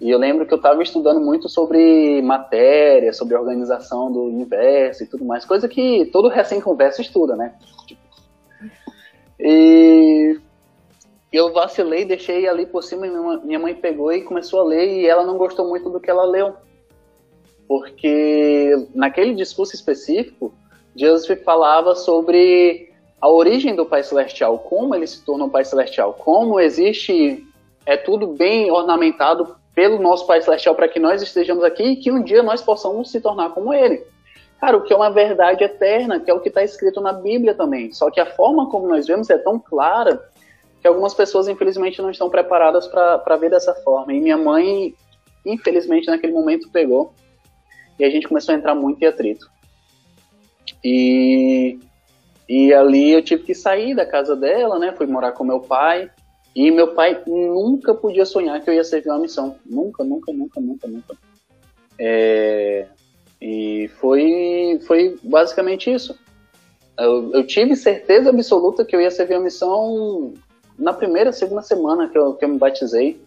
E eu lembro que eu estava estudando muito sobre matéria, sobre organização do universo e tudo mais, coisa que todo recém-converso estuda, né? E eu vacilei, deixei ali por cima, minha mãe pegou e começou a ler, e ela não gostou muito do que ela leu. Porque naquele discurso específico, Joseph falava sobre a origem do Pai Celestial, como ele se torna um Pai Celestial, como existe, é tudo bem ornamentado pelo nosso Pai Celestial para que nós estejamos aqui e que um dia nós possamos se tornar como Ele. Cara, o que é uma verdade eterna, que é o que está escrito na Bíblia também. Só que a forma como nós vemos é tão clara que algumas pessoas, infelizmente, não estão preparadas para ver dessa forma. E minha mãe, infelizmente, naquele momento pegou. E a gente começou a entrar muito em atrito. E, e ali eu tive que sair da casa dela, né? Fui morar com meu pai. E meu pai nunca podia sonhar que eu ia servir uma missão. Nunca, nunca, nunca, nunca, nunca. É, e foi, foi basicamente isso. Eu, eu, tive certeza absoluta que eu ia servir a missão na primeira, segunda semana que eu, que eu me batizei,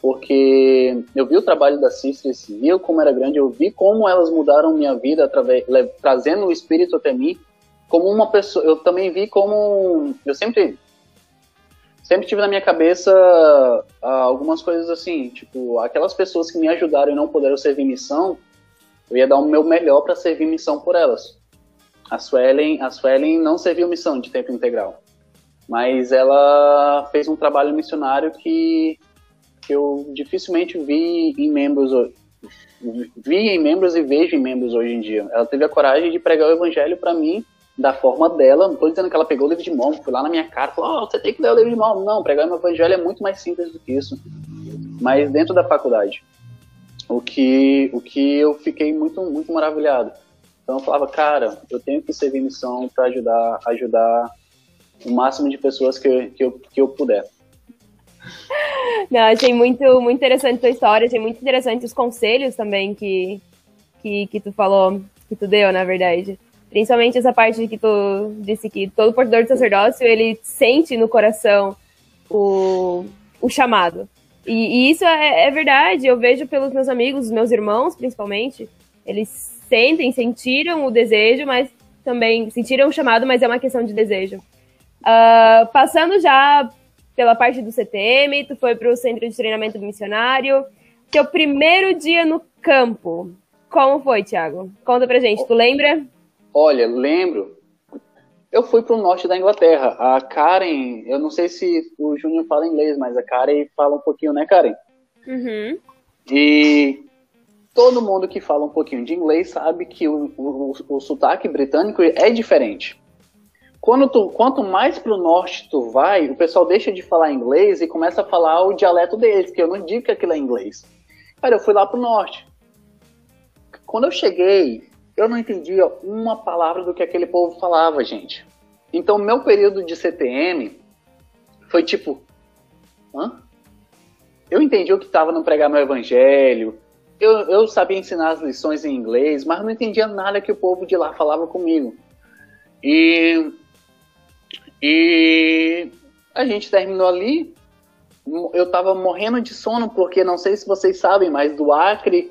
porque eu vi o trabalho das sisters, vi como era grande, eu vi como elas mudaram minha vida através, trazendo o Espírito até mim, como uma pessoa, eu também vi como, eu sempre, sempre tive na minha cabeça uh, algumas coisas assim, tipo, aquelas pessoas que me ajudaram e não puderam servir missão, eu ia dar o meu melhor para servir missão por elas. A Suelen, a Suelen não serviu missão de tempo integral mas ela fez um trabalho missionário que eu dificilmente vi em membros vi em membros e vejo em membros hoje em dia. Ela teve a coragem de pregar o evangelho para mim da forma dela. Não estou dizendo que ela pegou o livro de mão, foi lá na minha cara, falou: oh, você tem que ler o livro de mão. Não, pregar o evangelho é muito mais simples do que isso. Mas dentro da faculdade, o que o que eu fiquei muito muito maravilhado. Então eu falava, cara, eu tenho que servir missão para ajudar ajudar o máximo de pessoas que que eu, que eu puder.
Não, achei muito, muito interessante tua história, achei muito interessante os conselhos também que, que, que tu falou, que tu deu, na verdade. Principalmente essa parte que tu disse que todo portador de sacerdócio, ele sente no coração o, o chamado. E, e isso é, é, verdade, eu vejo pelos meus amigos, meus irmãos, principalmente, eles sentem, sentiram o desejo, mas também sentiram o chamado, mas é uma questão de desejo. Uh, passando já pela parte do CTM, tu foi para o Centro de Treinamento Missionário. Teu primeiro dia no campo, como foi, Thiago? Conta pra gente, tu lembra?
Olha, lembro. Eu fui para o norte da Inglaterra. A Karen, eu não sei se o Júnior fala inglês, mas a Karen fala um pouquinho, né, Karen?
Uhum.
E todo mundo que fala um pouquinho de inglês sabe que o, o, o sotaque britânico é diferente. Quando tu, quanto mais pro norte tu vai, o pessoal deixa de falar inglês e começa a falar o dialeto deles, que eu não digo que aquilo é inglês. Cara, eu fui lá pro norte. Quando eu cheguei, eu não entendia uma palavra do que aquele povo falava, gente. Então, meu período de CTM foi tipo, hã? Eu entendi o que estava no pregar meu evangelho, eu, eu sabia ensinar as lições em inglês, mas não entendia nada que o povo de lá falava comigo. E e a gente terminou ali. Eu tava morrendo de sono, porque não sei se vocês sabem, mas do Acre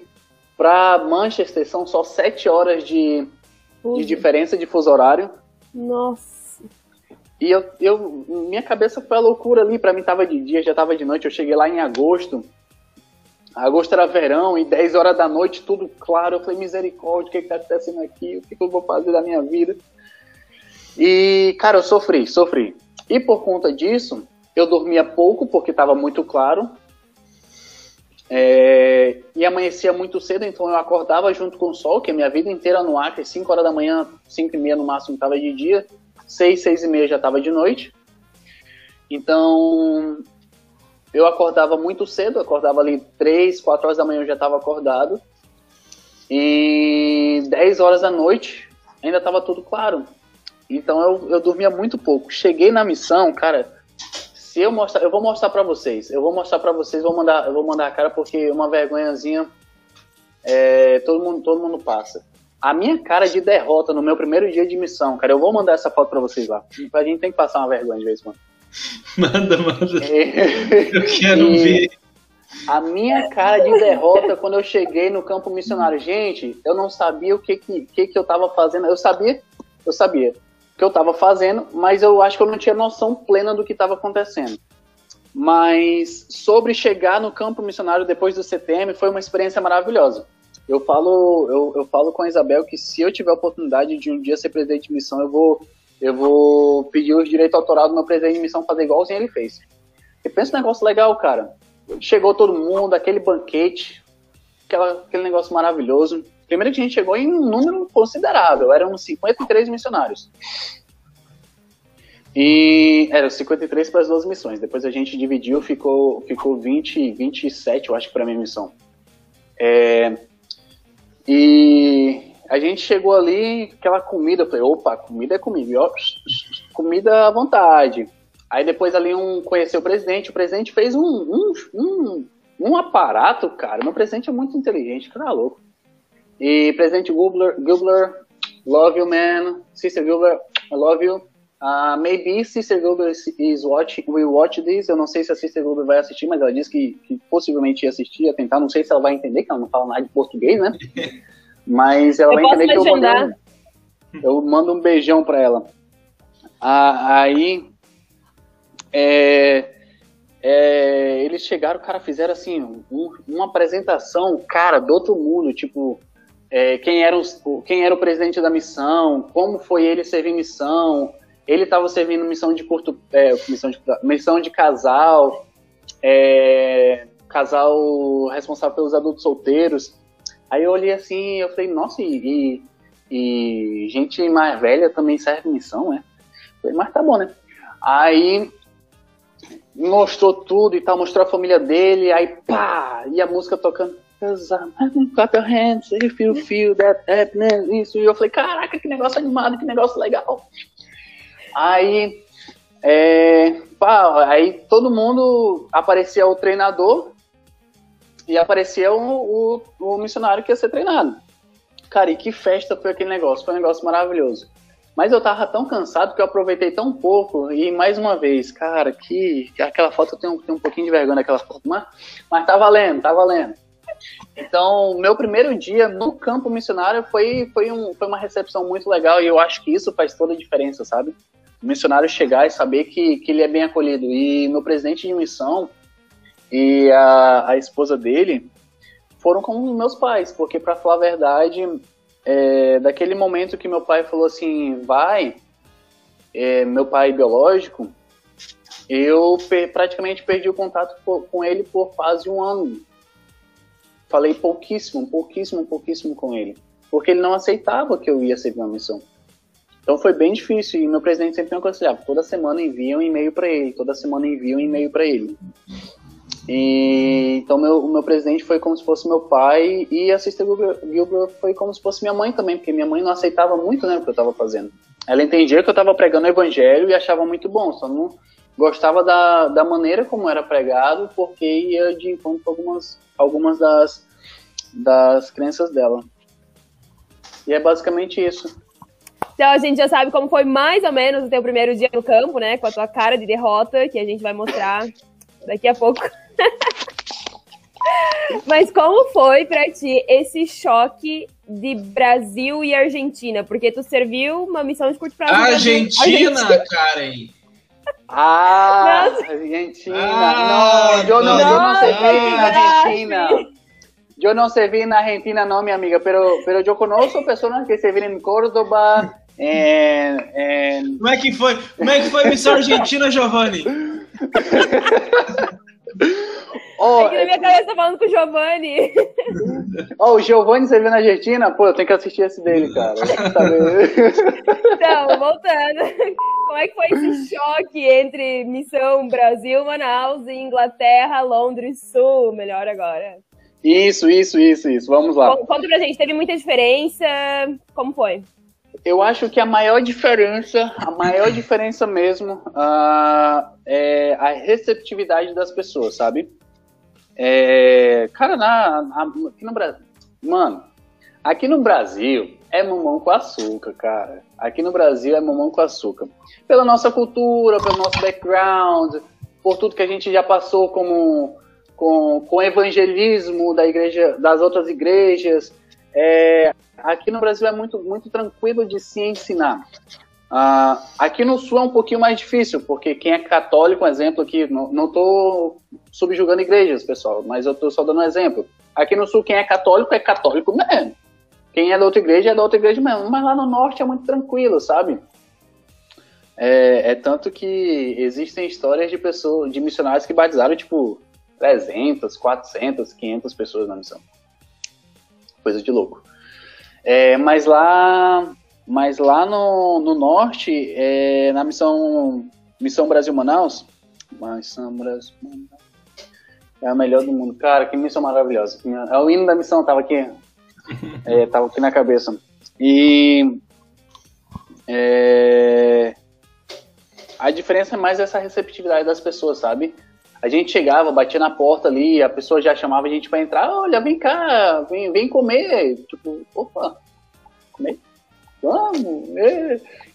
para Manchester são só sete horas de, de diferença de fuso horário.
Nossa.
E eu, eu, minha cabeça foi a loucura ali. Para mim tava de dia, já tava de noite. Eu cheguei lá em agosto. Agosto era verão e 10 horas da noite, tudo claro. Eu falei, misericórdia, o que, que tá acontecendo aqui? O que, que eu vou fazer da minha vida? E, cara, eu sofri, sofri. E por conta disso, eu dormia pouco, porque estava muito claro. É, e amanhecia muito cedo, então eu acordava junto com o sol, que a minha vida inteira no Acre, 5 horas da manhã, 5 e meia no máximo estava de dia, 6, 6 e meia já estava de noite. Então, eu acordava muito cedo, acordava ali 3, 4 horas da manhã eu já estava acordado. E 10 horas da noite ainda estava tudo claro. Então eu, eu dormia muito pouco. Cheguei na missão, cara. Se eu mostrar, eu vou mostrar para vocês. Eu vou mostrar para vocês, vou mandar, eu vou mandar a cara porque uma vergonhazinha é, todo mundo, todo mundo passa. A minha cara de derrota no meu primeiro dia de missão, cara, eu vou mandar essa foto para vocês lá. A gente tem que passar uma vergonha de vez em quando. *laughs*
Manda, manda. É, eu quero ver.
A minha cara de derrota quando eu cheguei no campo missionário. Gente, eu não sabia o que, que, que, que eu tava fazendo. Eu sabia, eu sabia que eu estava fazendo, mas eu acho que eu não tinha noção plena do que estava acontecendo. Mas sobre chegar no campo missionário depois do CTM foi uma experiência maravilhosa. Eu falo, eu, eu falo com a Isabel que se eu tiver a oportunidade de um dia ser presidente de missão, eu vou, eu vou pedir os direitos autorais do meu presidente de missão fazer igualzinho ele fez. E pensa um negócio legal, cara. Chegou todo mundo, aquele banquete, aquela, aquele negócio maravilhoso. Primeiro que a gente chegou em um número considerável, eram 53 missionários. E eram 53 para as duas missões. Depois a gente dividiu, ficou, ficou 20, 27, eu acho, para a minha missão. É, e a gente chegou ali, aquela comida, eu falei, opa, comida é comida, e, ó, comida à vontade. Aí depois ali um conheceu o presidente, o presidente fez um, um, um, um aparato, cara. Meu presidente é muito inteligente, cara louco. E presidente Gubler, Gubler, love you man. Sister Gubler, I love you. Uh, maybe Sister Gubler is watching, will watch this. Eu não sei se a Sister Gubler vai assistir, mas ela disse que, que possivelmente ia assistir, ia tentar. Não sei se ela vai entender, que ela não fala nada de português, né? *laughs* Mas ela
Eu
vai entender que eu mando, um, eu mando um beijão pra ela. Ah, aí é, é, eles chegaram, cara, fizeram assim, um- uma apresentação, cara, do outro mundo, tipo, é, quem, era os- o, quem era o presidente da missão, como foi ele servir missão, ele estava servindo missão de curto, é, missão, de, missão de casal, é, casal responsável pelos adultos solteiros. Aí eu olhei assim, eu falei, nossa, e, e, e gente mais velha também serve missão, né? Falei, mas tá bom, né? Aí mostrou tudo e tal, mostrou a família dele, aí pá, e a música tocando. Cause I'm clap your hands if you feel that happiness, isso. E eu falei, caraca, que negócio animado, que negócio legal. Aí, é, pá, aí todo mundo aparecia o treinador e aparecia o, o, o missionário que ia ser treinado. Cara, e que festa foi aquele negócio, foi um negócio maravilhoso. Mas eu tava tão cansado que eu aproveitei tão pouco. E mais uma vez, cara, que, que aquela foto eu tenho um pouquinho de vergonha daquela foto, mas, mas tá valendo, tá valendo. Então, meu primeiro dia no campo missionário foi, foi, um, foi uma recepção muito legal e eu acho que isso faz toda a diferença, sabe? O missionário chegar e saber que, que ele é bem acolhido. E meu presidente de missão e a, a esposa dele foram como meus pais, porque, para falar a verdade, é, daquele momento que meu pai falou assim, vai, é, meu pai biológico, eu per- praticamente perdi o contato com ele por quase um ano. Falei pouquíssimo, pouquíssimo, pouquíssimo com ele, porque ele não aceitava que eu ia servir uma missão. Então foi bem difícil e meu presidente sempre me aconselhava, toda semana envia um e-mail para ele, toda semana envia um e-mail para ele. E, então meu, o meu presidente foi como se fosse meu pai e a Sister Gilbert, foi como se fosse minha mãe também, porque minha mãe não aceitava muito né, o que eu estava fazendo. Ela entendia que eu estava pregando o evangelho e achava muito bom, só não gostava da, da maneira como era pregado, porque ia de encontro com algumas, algumas das, das crenças dela. E é basicamente isso.
Então a gente já sabe como foi mais ou menos o teu primeiro dia no campo, né? Com a tua cara de derrota, que a gente vai mostrar *laughs* daqui a pouco. *laughs* Mas como foi pra ti esse choque de Brasil e Argentina? Porque tu serviu uma missão de curto prazo. Brasil.
Argentina, Karen.
Ah,
Nossa.
Argentina.
Ah,
no, yo no, yo no
nossa,
serví en
Brasil.
Argentina. Yo no serví en Argentina, no, mi amiga, pero, pero yo conozco personas que serviram en Córdoba, en, en
Como é que foi? Como é que foi a missão argentina, Giovanni? *laughs*
Oh,
Aqui na minha cabeça tá falando com o Giovanni. *laughs*
oh, o Giovanni serviu na Argentina? Pô, eu tenho que assistir esse dele, cara. Sabe? *laughs* *laughs*
Então, voltando. Como é que foi esse choque entre Missão Brasil, Manaus e Inglaterra, Londres Sul? Melhor agora.
Isso, isso, isso, isso. Vamos lá.
Con- Conta pra gente, teve muita diferença? Como foi?
Eu acho que a maior diferença, a maior diferença mesmo, ah, é a receptividade das pessoas, sabe? É, cara, na, na- aqui no Brasil, mano, aqui no Brasil é mamão com açúcar, cara. Aqui no Brasil é mamão com açúcar. Pela nossa cultura, pelo nosso background, por tudo que a gente já passou como com, com evangelismo da igreja, das outras igrejas. É, aqui no Brasil é muito, muito tranquilo de se ensinar. Ah, aqui no Sul é um pouquinho mais difícil, porque quem é católico, um exemplo aqui, não estou subjugando igrejas, pessoal, mas eu estou só dando um exemplo. Aqui no Sul, quem é católico é católico mesmo. Quem é da outra igreja é da outra igreja mesmo. Mas lá no Norte é muito tranquilo, sabe? É, é tanto que existem histórias de pessoas, de missionários que batizaram, tipo, 300, 400, 500 pessoas na missão. Coisa de louco. É, mas lá, mas lá no, no norte, é, na missão, missão Brasil Manaus, missão Brasil Manaus, é a melhor do mundo. Cara, que missão maravilhosa. É o hino da missão, tava aqui. *laughs* É, tava aqui na cabeça. E é, a diferença é mais essa receptividade das pessoas, sabe? A gente chegava, batia na porta ali, a pessoa já chamava a gente para entrar, olha, vem cá, vem, vem comer. Tipo, opa, comer? Vamos.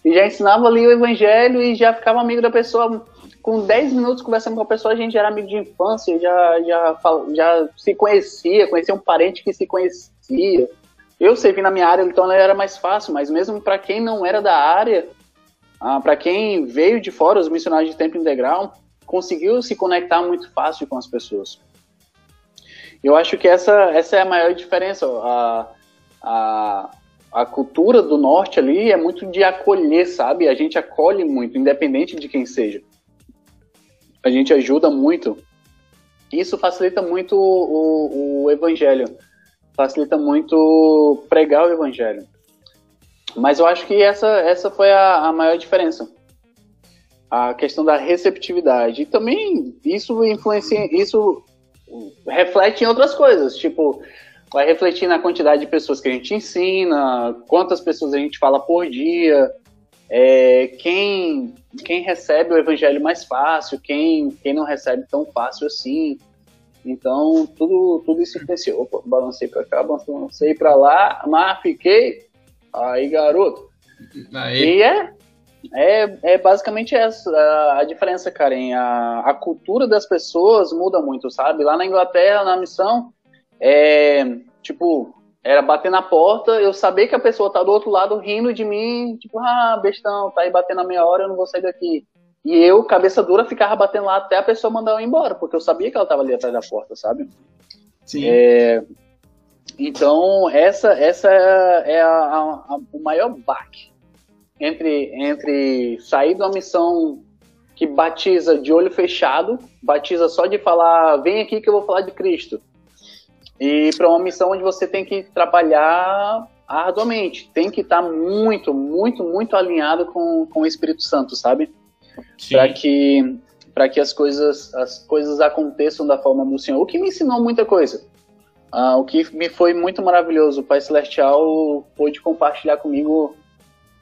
E já ensinava ali o evangelho e já ficava amigo da pessoa. Com 10 minutos conversando com a pessoa, a gente já era amigo de infância, já, já, já se conhecia, conhecia um parente que se conhecia. Eu servi na minha área, então era mais fácil, mas mesmo para quem não era da área, ah, para quem veio de fora, os missionários de tempo integral, conseguiu se conectar muito fácil com as pessoas. Eu acho que essa, essa é a maior diferença. A, a, a cultura do norte ali é muito de acolher, sabe? A gente acolhe muito, independente de quem seja. A gente ajuda muito. Isso facilita muito o, o, o evangelho. Facilita muito pregar o evangelho. Mas eu acho que essa, essa foi a, a maior diferença a questão da receptividade. E também isso influencia, isso reflete em outras coisas, tipo, vai refletir na quantidade de pessoas que a gente ensina, quantas pessoas a gente fala por dia, é, quem, quem recebe o evangelho mais fácil, quem, quem não recebe tão fácil assim. Então, tudo, tudo isso influencia. Opa, balancei pra cá, balancei pra lá, mas fiquei. Aí, garoto. Aí. E é, é, é basicamente essa a, diferença, Karen. A, a cultura das pessoas muda muito, sabe? Lá na Inglaterra, na missão, é, tipo, era bater na porta, eu saber que a pessoa tá do outro lado rindo de mim, tipo, ah, bestão, tá aí batendo a meia hora, eu não vou sair daqui. E eu, cabeça dura, ficava batendo lá até a pessoa mandar eu ir embora, porque eu sabia que ela tava ali atrás da porta, sabe? Sim. É, então, essa, essa é a, a, a, o maior baque entre, entre sair de uma missão que batiza de olho fechado, batiza só de falar, vem aqui que eu vou falar de Cristo, e para uma missão onde você tem que trabalhar arduamente, tem que estar tá muito, muito, muito alinhado com, com o Espírito Santo, sabe? Para que para que as coisas as coisas aconteçam da forma do Senhor. O que me ensinou muita coisa. Ah, o que me foi muito maravilhoso, o Pai Celestial pôde compartilhar comigo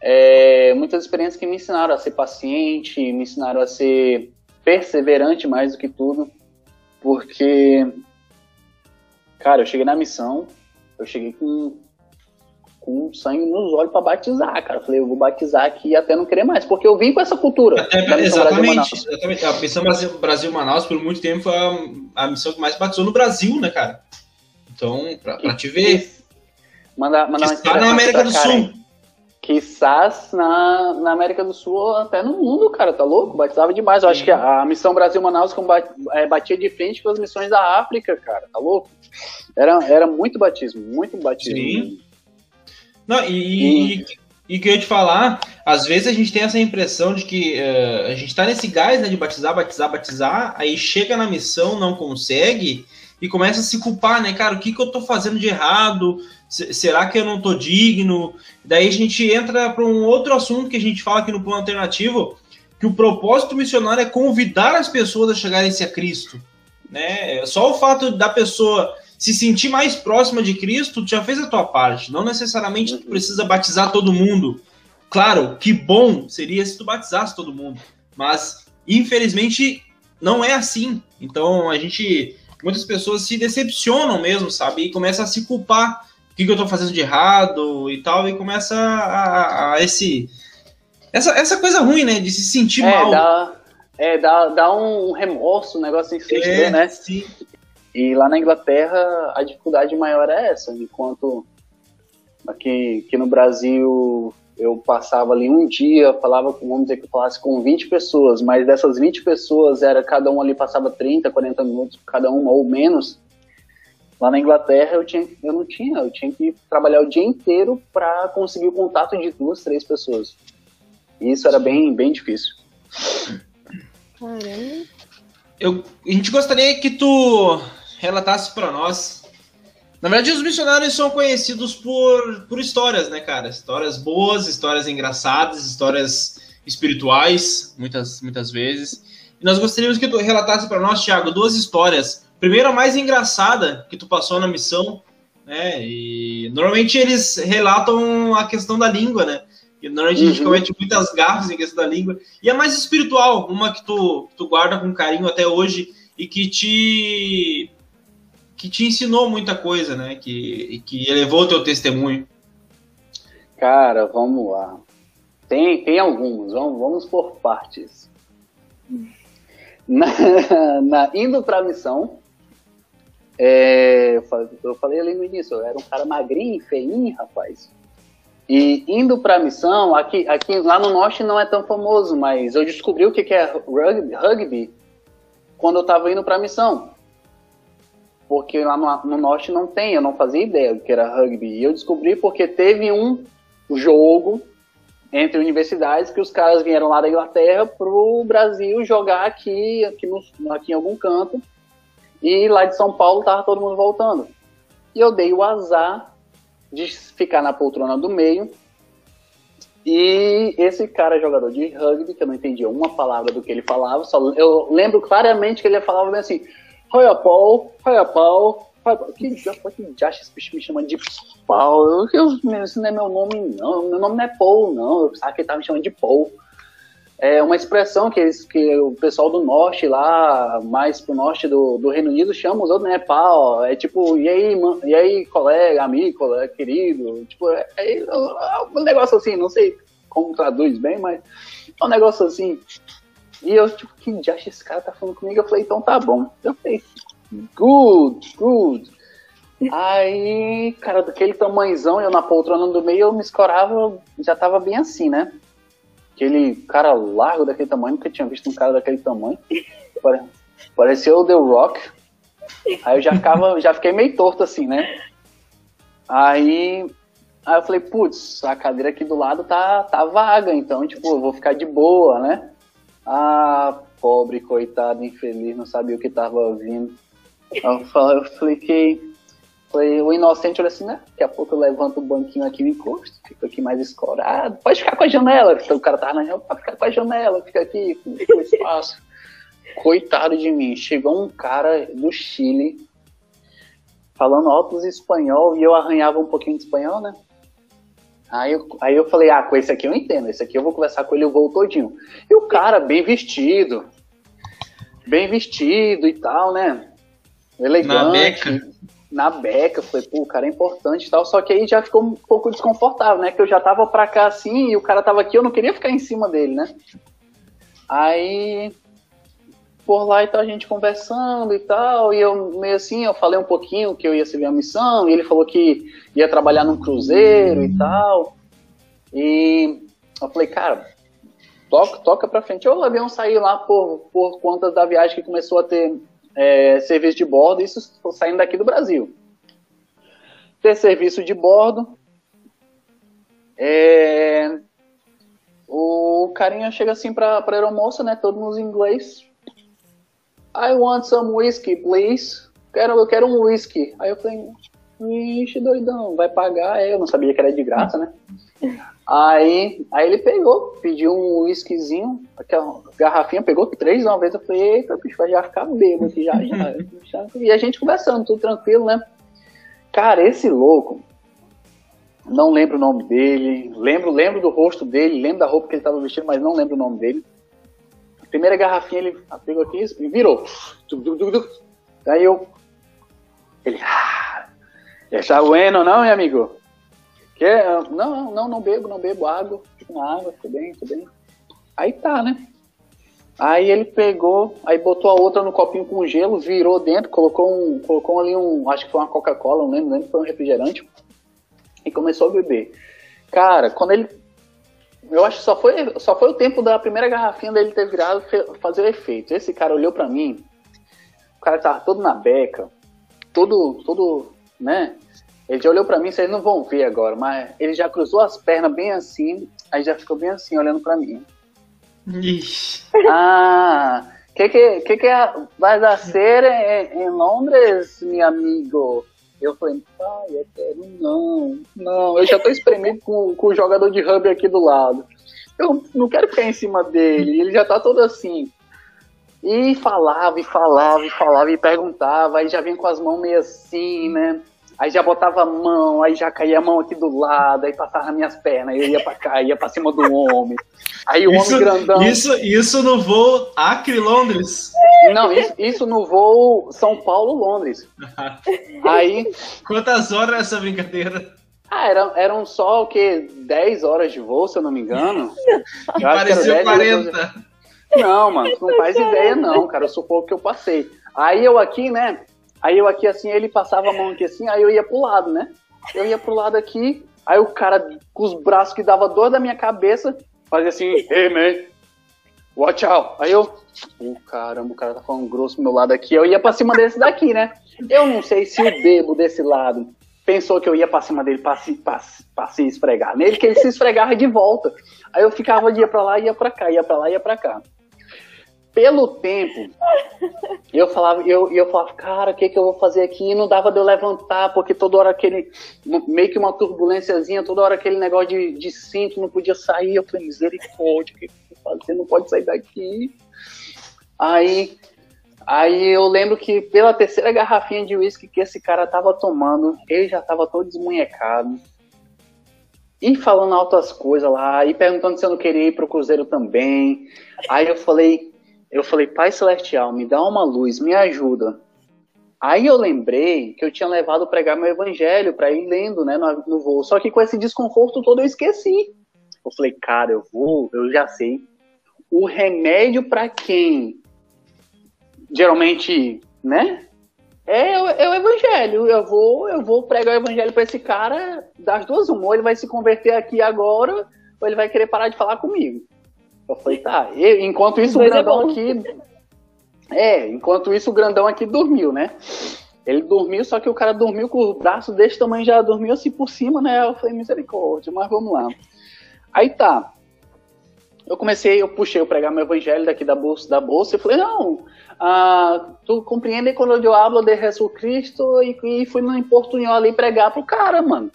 é, muitas experiências que me ensinaram a ser paciente, me ensinaram a ser perseverante mais do que tudo, porque, cara, eu cheguei na missão, eu cheguei com, com sangue nos olhos para batizar, cara. Eu falei, eu vou batizar aqui até não querer mais, porque eu vim com essa cultura.
Até, exatamente, exatamente. A missão Brasil, Brasil Manaus, por muito tempo, foi a, a, missão que mais batizou no Brasil, né, cara? Então, pra, pra te ver.
Mandar, mandar uma
está na América do Sul.
Quizás na, na América do Sul, até no mundo, cara, tá louco? Batizava demais. Eu acho que a, a missão Brasil-Manaus é, batia de frente com as missões da África, cara, tá louco? Era, era muito batismo, muito batismo. Sim.
Não, e, e, e que eu ia te falar, às vezes a gente tem essa impressão de que uh, a gente tá nesse gás né, de batizar, batizar, batizar, aí chega na missão, não consegue e começa a se culpar, né, cara? O que, que eu tô fazendo de errado? será que eu não tô digno? Daí a gente entra para um outro assunto que a gente fala aqui no plano alternativo, que o propósito missionário é convidar as pessoas a chegarem a Cristo. Né? Só o fato da pessoa se sentir mais próxima de Cristo já fez a tua parte. Não necessariamente tu precisa batizar todo mundo. Claro, que bom seria se tu batizasse todo mundo. Mas, infelizmente, não é assim. Então, a gente... Muitas pessoas se decepcionam mesmo, sabe? E começam a se culpar o que, que eu estou fazendo de errado e tal, e começa a, a, a, esse. Essa, essa coisa ruim, né? De se sentir
é,
mal.
Dá, é, dá, dá um remorso, um negócio em frente, é, né? Sim. E lá na Inglaterra a dificuldade maior é essa, enquanto aqui, aqui no Brasil eu passava ali um dia, falava, vamos dizer que eu falasse com 20 pessoas, mas dessas 20 pessoas, era cada um ali passava 30, 40 minutos, cada uma ou menos. Lá na Inglaterra eu, tinha, eu não tinha, eu tinha que trabalhar o dia inteiro para conseguir o contato de duas, três pessoas. E isso era bem, bem difícil.
Caramba. Eu, a gente gostaria que tu relatasse para nós. Na verdade, os missionários são conhecidos por, por histórias, né, cara? Histórias boas, histórias engraçadas, histórias espirituais, muitas, muitas vezes. E nós gostaríamos que tu relatasse para nós, Thiago, duas histórias. Primeiro, a mais engraçada que tu passou na missão, né? E normalmente eles relatam a questão da língua, né? E normalmente uhum. a gente uhum. comete muitas gafas em questão da língua. E a mais espiritual, uma que tu, tu guarda com carinho até hoje e que te que te ensinou muita coisa, né? Que, que elevou o teu testemunho.
Cara, vamos lá. Tem, tem alguns, vamos, vamos por partes. Na, *laughs* na indo para a missão, é, eu falei ali no início, eu era um cara magrinho, feinho, rapaz. E indo para a missão, aqui, aqui lá no norte não é tão famoso, mas eu descobri o que, que é rugby, rugby quando eu estava indo para a missão. Porque lá no, no, norte não tem, eu não fazia ideia do que era rugby. E eu descobri porque teve um jogo entre universidades que os caras vieram lá da Inglaterra pro Brasil jogar aqui, aqui, no, aqui em algum canto. E lá de São Paulo tava todo mundo voltando. E eu dei o azar de ficar na poltrona do meio. E esse cara, jogador de rugby, que eu não entendia uma palavra do que ele falava, só eu lembro claramente que ele falava bem Roya Paul, Roya Paul, que já esse bicho me chama de Paul? Eu, eu, esse não é meu nome, não. Meu nome não é Paul, não. Eu pensava que ele tava me chamando de Paul é uma expressão que, eles, que o pessoal do norte lá, mais pro norte do, do Reino Unido, chama os outros, né, pau, é tipo, e aí, man, e aí, colega, amigo, colega, querido, tipo, é, é, é, um negócio assim, não sei como traduz bem, mas é um negócio assim, e eu, tipo, que diacho esse cara tá falando comigo? Eu falei, então tá bom. Eu falei, good, good. Aí, cara, daquele tamanhozão, eu na poltrona do meio, eu me escorava, já tava bem assim, né? aquele cara largo daquele tamanho, nunca tinha visto um cara daquele tamanho. Pareceu o The Rock. Aí eu já ficava, já fiquei meio torto assim, né? Aí, aí eu falei, putz, a cadeira aqui do lado tá, tá vaga, então, tipo, eu vou ficar de boa, né? Ah, pobre, coitado, infeliz, não sabia o que tava vindo. Eu falei, eu falei que foi o inocente olha assim, né? Daqui a pouco eu levanto o banquinho aqui no encosto, fico aqui mais escorado. Pode ficar com a janela. Então o cara tava na janela, pode ficar com a janela, fica aqui, com espaço. Coitado de mim. Chegou um cara do Chile falando altos espanhol e eu arranhava um pouquinho de espanhol, né? Aí eu, aí eu falei, ah, com esse aqui eu entendo, esse aqui eu vou conversar com ele o voo todinho. E o cara, bem vestido, bem vestido e tal, né? Elegante. Na beca na beca, foi, pô, o cara é importante e tal, só que aí já ficou um pouco desconfortável, né, que eu já tava pra cá assim e o cara tava aqui, eu não queria ficar em cima dele, né. Aí, por lá e tal, a gente conversando e tal, e eu meio assim, eu falei um pouquinho que eu ia servir a missão, e ele falou que ia trabalhar num cruzeiro e tal, e eu falei, cara, toca, toca pra frente. Eu, o avião saiu lá por, por conta da viagem que começou a ter é, serviço de bordo, isso saindo daqui do Brasil. Ter serviço de bordo. É, o carinha chega assim para a aeromoça, né? Todo em inglês. I want some whiskey, please. Quero, eu quero um whisky. Aí eu falei, ixi, doidão, vai pagar? Eu não sabia que era de graça, né? Aí, aí ele pegou, pediu um whiskyzinho, aquela garrafinha, pegou três uma vez. Eu falei, eita, bicho, vai já ficar bêbado aqui já, já, *laughs* já. E a gente conversando, tudo tranquilo, né? Cara, esse louco, não lembro o nome dele, lembro, lembro do rosto dele, lembro da roupa que ele estava vestindo, mas não lembro o nome dele. Primeira garrafinha ele pegou aqui e virou. Aí eu. Ele. Ah, está bueno, não, meu amigo? Quer? Não, não, não bebo, não bebo água. Fico na água, tudo bem, tudo bem. Aí tá, né? Aí ele pegou, aí botou a outra no copinho com gelo, virou dentro, colocou um, colocou ali um, acho que foi uma Coca-Cola, não lembro, não lembro, foi um refrigerante, e começou a beber. Cara, quando ele eu acho que só foi, só foi o tempo da primeira garrafinha dele ter virado fazer o efeito. Esse cara olhou para mim, o cara tava todo na beca, todo, todo, né? Ele já olhou para mim, vocês não vão ver agora, mas ele já cruzou as pernas bem assim, aí já ficou bem assim, olhando para mim. Ixi. Ah, que que, que que vai dar ser em, em Londres, meu amigo? Eu falei, pai, é quero não, não, eu já tô espremido com, com o jogador de rugby aqui do lado. Eu não quero ficar em cima dele, ele já tá todo assim. E falava, e falava, e falava, e perguntava, aí já vinha com as mãos meio assim, né? Aí já botava a mão, aí já caía a mão aqui do lado, aí passava minhas pernas, eu ia pra cá, ia pra cima do homem. Aí o isso, homem grandão.
Isso, isso no voo Acre-Londres?
Não, isso, isso no voo São Paulo-Londres. *laughs* aí.
Quantas horas essa brincadeira?
Ah, eram, eram só o quê? 10 horas de voo, se eu não me engano.
Eu Pareceu 40.
Não, mano, não faz ideia, não, cara. Eu suponho que eu passei. Aí eu aqui, né? Aí eu aqui assim, ele passava a mão aqui assim, aí eu ia pro lado, né? Eu ia pro lado aqui, aí o cara com os braços que dava dor da minha cabeça, fazia assim, hey man, watch out. Aí eu, oh, caramba, o cara tá falando grosso pro meu lado aqui. Eu ia pra cima desse daqui, né? Eu não sei se o bebo desse lado pensou que eu ia pra cima dele pra se, pra, pra se esfregar nele, que ele se esfregava de volta. Aí eu ficava, ia pra lá, ia pra cá, ia pra lá, ia pra cá pelo tempo, eu falava, eu, eu falava, cara, o que, que eu vou fazer aqui? E não dava de eu levantar, porque toda hora aquele, meio que uma turbulênciazinha, toda hora aquele negócio de, de cinto não podia sair. Eu falei, misericórdia, que, fazer? Não pode sair daqui. Aí, aí eu lembro que pela terceira garrafinha de uísque que esse cara tava tomando, ele já tava todo desmunhecado. E falando altas coisas lá, e perguntando se eu não queria ir pro Cruzeiro também. Aí eu falei, eu falei, Pai Celestial, me dá uma luz, me ajuda. Aí eu lembrei que eu tinha levado pregar meu evangelho para ir lendo, né, no, no voo. Só que com esse desconforto todo eu esqueci. Eu falei, cara, eu vou, eu já sei. O remédio para quem geralmente, né, é, é, o evangelho. Eu vou, eu vou pregar o evangelho para esse cara das duas uma. Ou ele vai se converter aqui agora, ou ele vai querer parar de falar comigo. Eu falei, tá. E, enquanto isso, o é grandão é aqui. É, enquanto isso, o grandão aqui dormiu, né? Ele dormiu, só que o cara dormiu com o braço desse tamanho, já dormiu assim por cima, né? Eu falei, misericórdia, mas vamos lá. Aí tá. Eu comecei, eu puxei, eu pregar meu evangelho daqui da bolsa, da bolsa e falei, não, ah, tu compreende quando eu hablo de Jesus Cristo e, e fui no portunhol ali pregar pro cara, mano.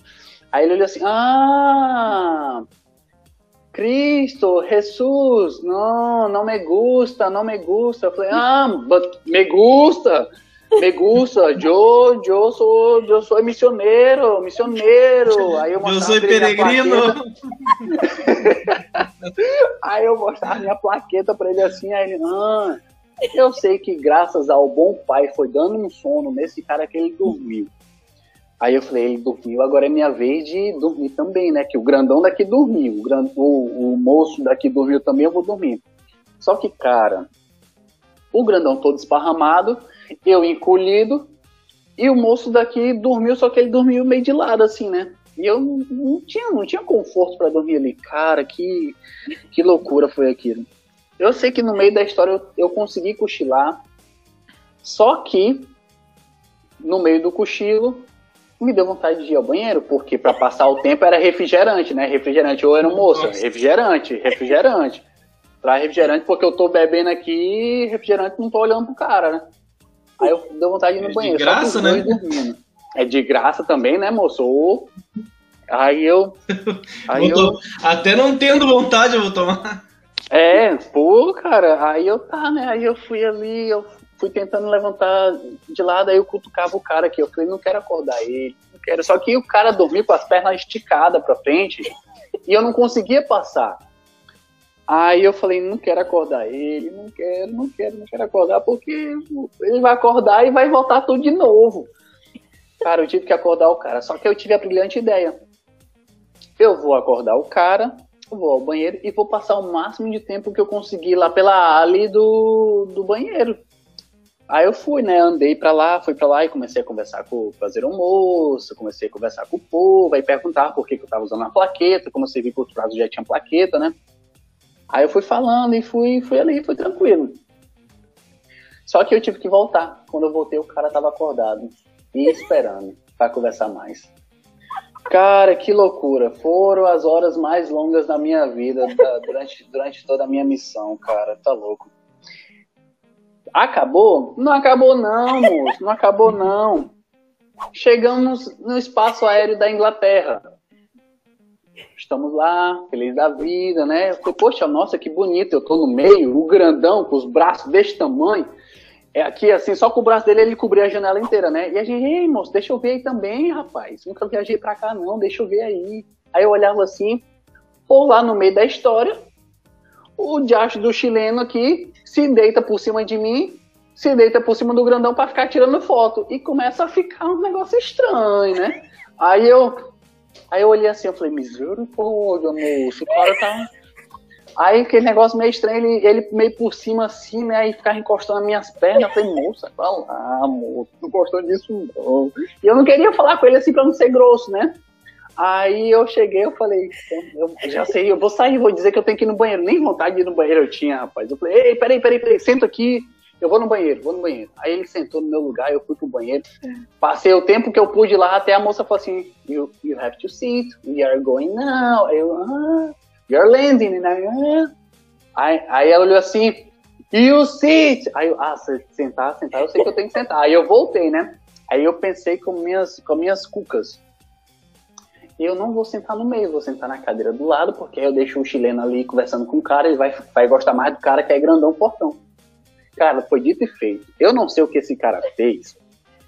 Aí ele olhou assim, ah, Cristo, Jesus, não, não me gusta, não me gusta. Eu falei, ah, me gusta, me gusta. Eu, eu sou, eu sou missioneiro, missioneiro. Aí eu,
eu sou peregrino. *laughs*
aí eu mostrava minha plaqueta para ele assim, aí ele, ah, eu sei que graças ao bom pai foi dando um sono nesse cara que ele dormiu. Aí eu falei, ele dormiu, agora é minha vez de dormir também, né? Que o grandão daqui dormiu, o, grand, o, o moço daqui dormiu também, eu vou dormir. Só que, cara, o grandão todo esparramado, eu encolhido, e o moço daqui dormiu, só que ele dormiu meio de lado, assim, né? E eu não tinha, não tinha conforto para dormir ali. Cara, que, que loucura foi aquilo. Eu sei que no meio da história eu, eu consegui cochilar, só que no meio do cochilo me deu vontade de ir ao banheiro, porque para passar o tempo era refrigerante, né? Refrigerante, ou era moço, refrigerante, refrigerante. Traz refrigerante porque eu tô bebendo aqui refrigerante não tô olhando pro cara, né? Aí eu deu vontade de ir no é banheiro.
De graça, né?
É de graça também, né, moço? Aí eu. *laughs*
Aí eu... Até não tendo vontade, eu vou tomar.
É, pô, cara, aí eu tá, né? Aí eu fui ali, eu fui tentando levantar de lado, aí eu cutucava o cara aqui. Eu falei, não quero acordar ele, não quero. Só que o cara dormiu com as pernas esticadas pra frente e eu não conseguia passar. Aí eu falei, não quero acordar ele, não quero, não quero, não quero acordar, porque ele vai acordar e vai voltar tudo de novo. Cara, eu tive que acordar o cara. Só que eu tive a brilhante ideia. Eu vou acordar o cara, vou ao banheiro e vou passar o máximo de tempo que eu conseguir lá pela ali do, do banheiro. Aí eu fui, né? Andei pra lá, fui pra lá e comecei a conversar com o fazer almoço, comecei a conversar com o povo, aí perguntar por que, que eu tava usando a plaqueta, como você viu que o lado já tinha plaqueta, né? Aí eu fui falando e fui, fui ali, fui tranquilo. Só que eu tive que voltar. Quando eu voltei, o cara tava acordado e esperando para conversar mais. Cara, que loucura. Foram as horas mais longas da minha vida da, durante, durante toda a minha missão, cara. Tá louco. Acabou? Não acabou não, moço. Não acabou não. Chegamos no espaço aéreo da Inglaterra. Estamos lá, feliz da vida, né? Eu falei, poxa, nossa, que bonito. Eu tô no meio, o grandão, com os braços desse tamanho. É aqui, assim, só com o braço dele ele cobria a janela inteira, né? E a gente, ei, moço, deixa eu ver aí também, rapaz. Nunca viajei pra cá, não, deixa eu ver aí. Aí eu olhava assim, por lá no meio da história, o diacho do chileno aqui se deita por cima de mim, se deita por cima do grandão para ficar tirando foto. E começa a ficar um negócio estranho, né? Aí eu, aí eu olhei assim, eu falei, misericórdia, moço, o cara tá. Aí aquele negócio meio estranho, ele, ele meio por cima assim, né? Aí ficava encostando nas minhas pernas. Eu falei, moça, vai lá, moço, não gostou disso não. E eu não queria falar com ele assim pra não ser grosso, né? Aí eu cheguei, eu falei, eu já sei, eu vou sair, vou dizer que eu tenho que ir no banheiro. Nem vontade de ir no banheiro eu tinha, rapaz. Eu falei, ei, peraí, peraí, peraí, senta aqui, eu vou no banheiro, vou no banheiro. Aí ele sentou no meu lugar, eu fui pro banheiro. Passei o tempo que eu pude lá, até a moça falou assim, you, you have to sit, we are going now. Aí eu, ah, you're landing? Ah. Aí, aí ela olhou assim, you sit. Aí eu, ah, sentar, sentar, eu sei que eu tenho que sentar. Aí eu voltei, né? Aí eu pensei com minhas, com minhas cucas eu não vou sentar no meio, vou sentar na cadeira do lado, porque aí eu deixo o chileno ali conversando com o cara, ele vai, vai gostar mais do cara que é grandão portão. Cara, foi dito e feito. Eu não sei o que esse cara fez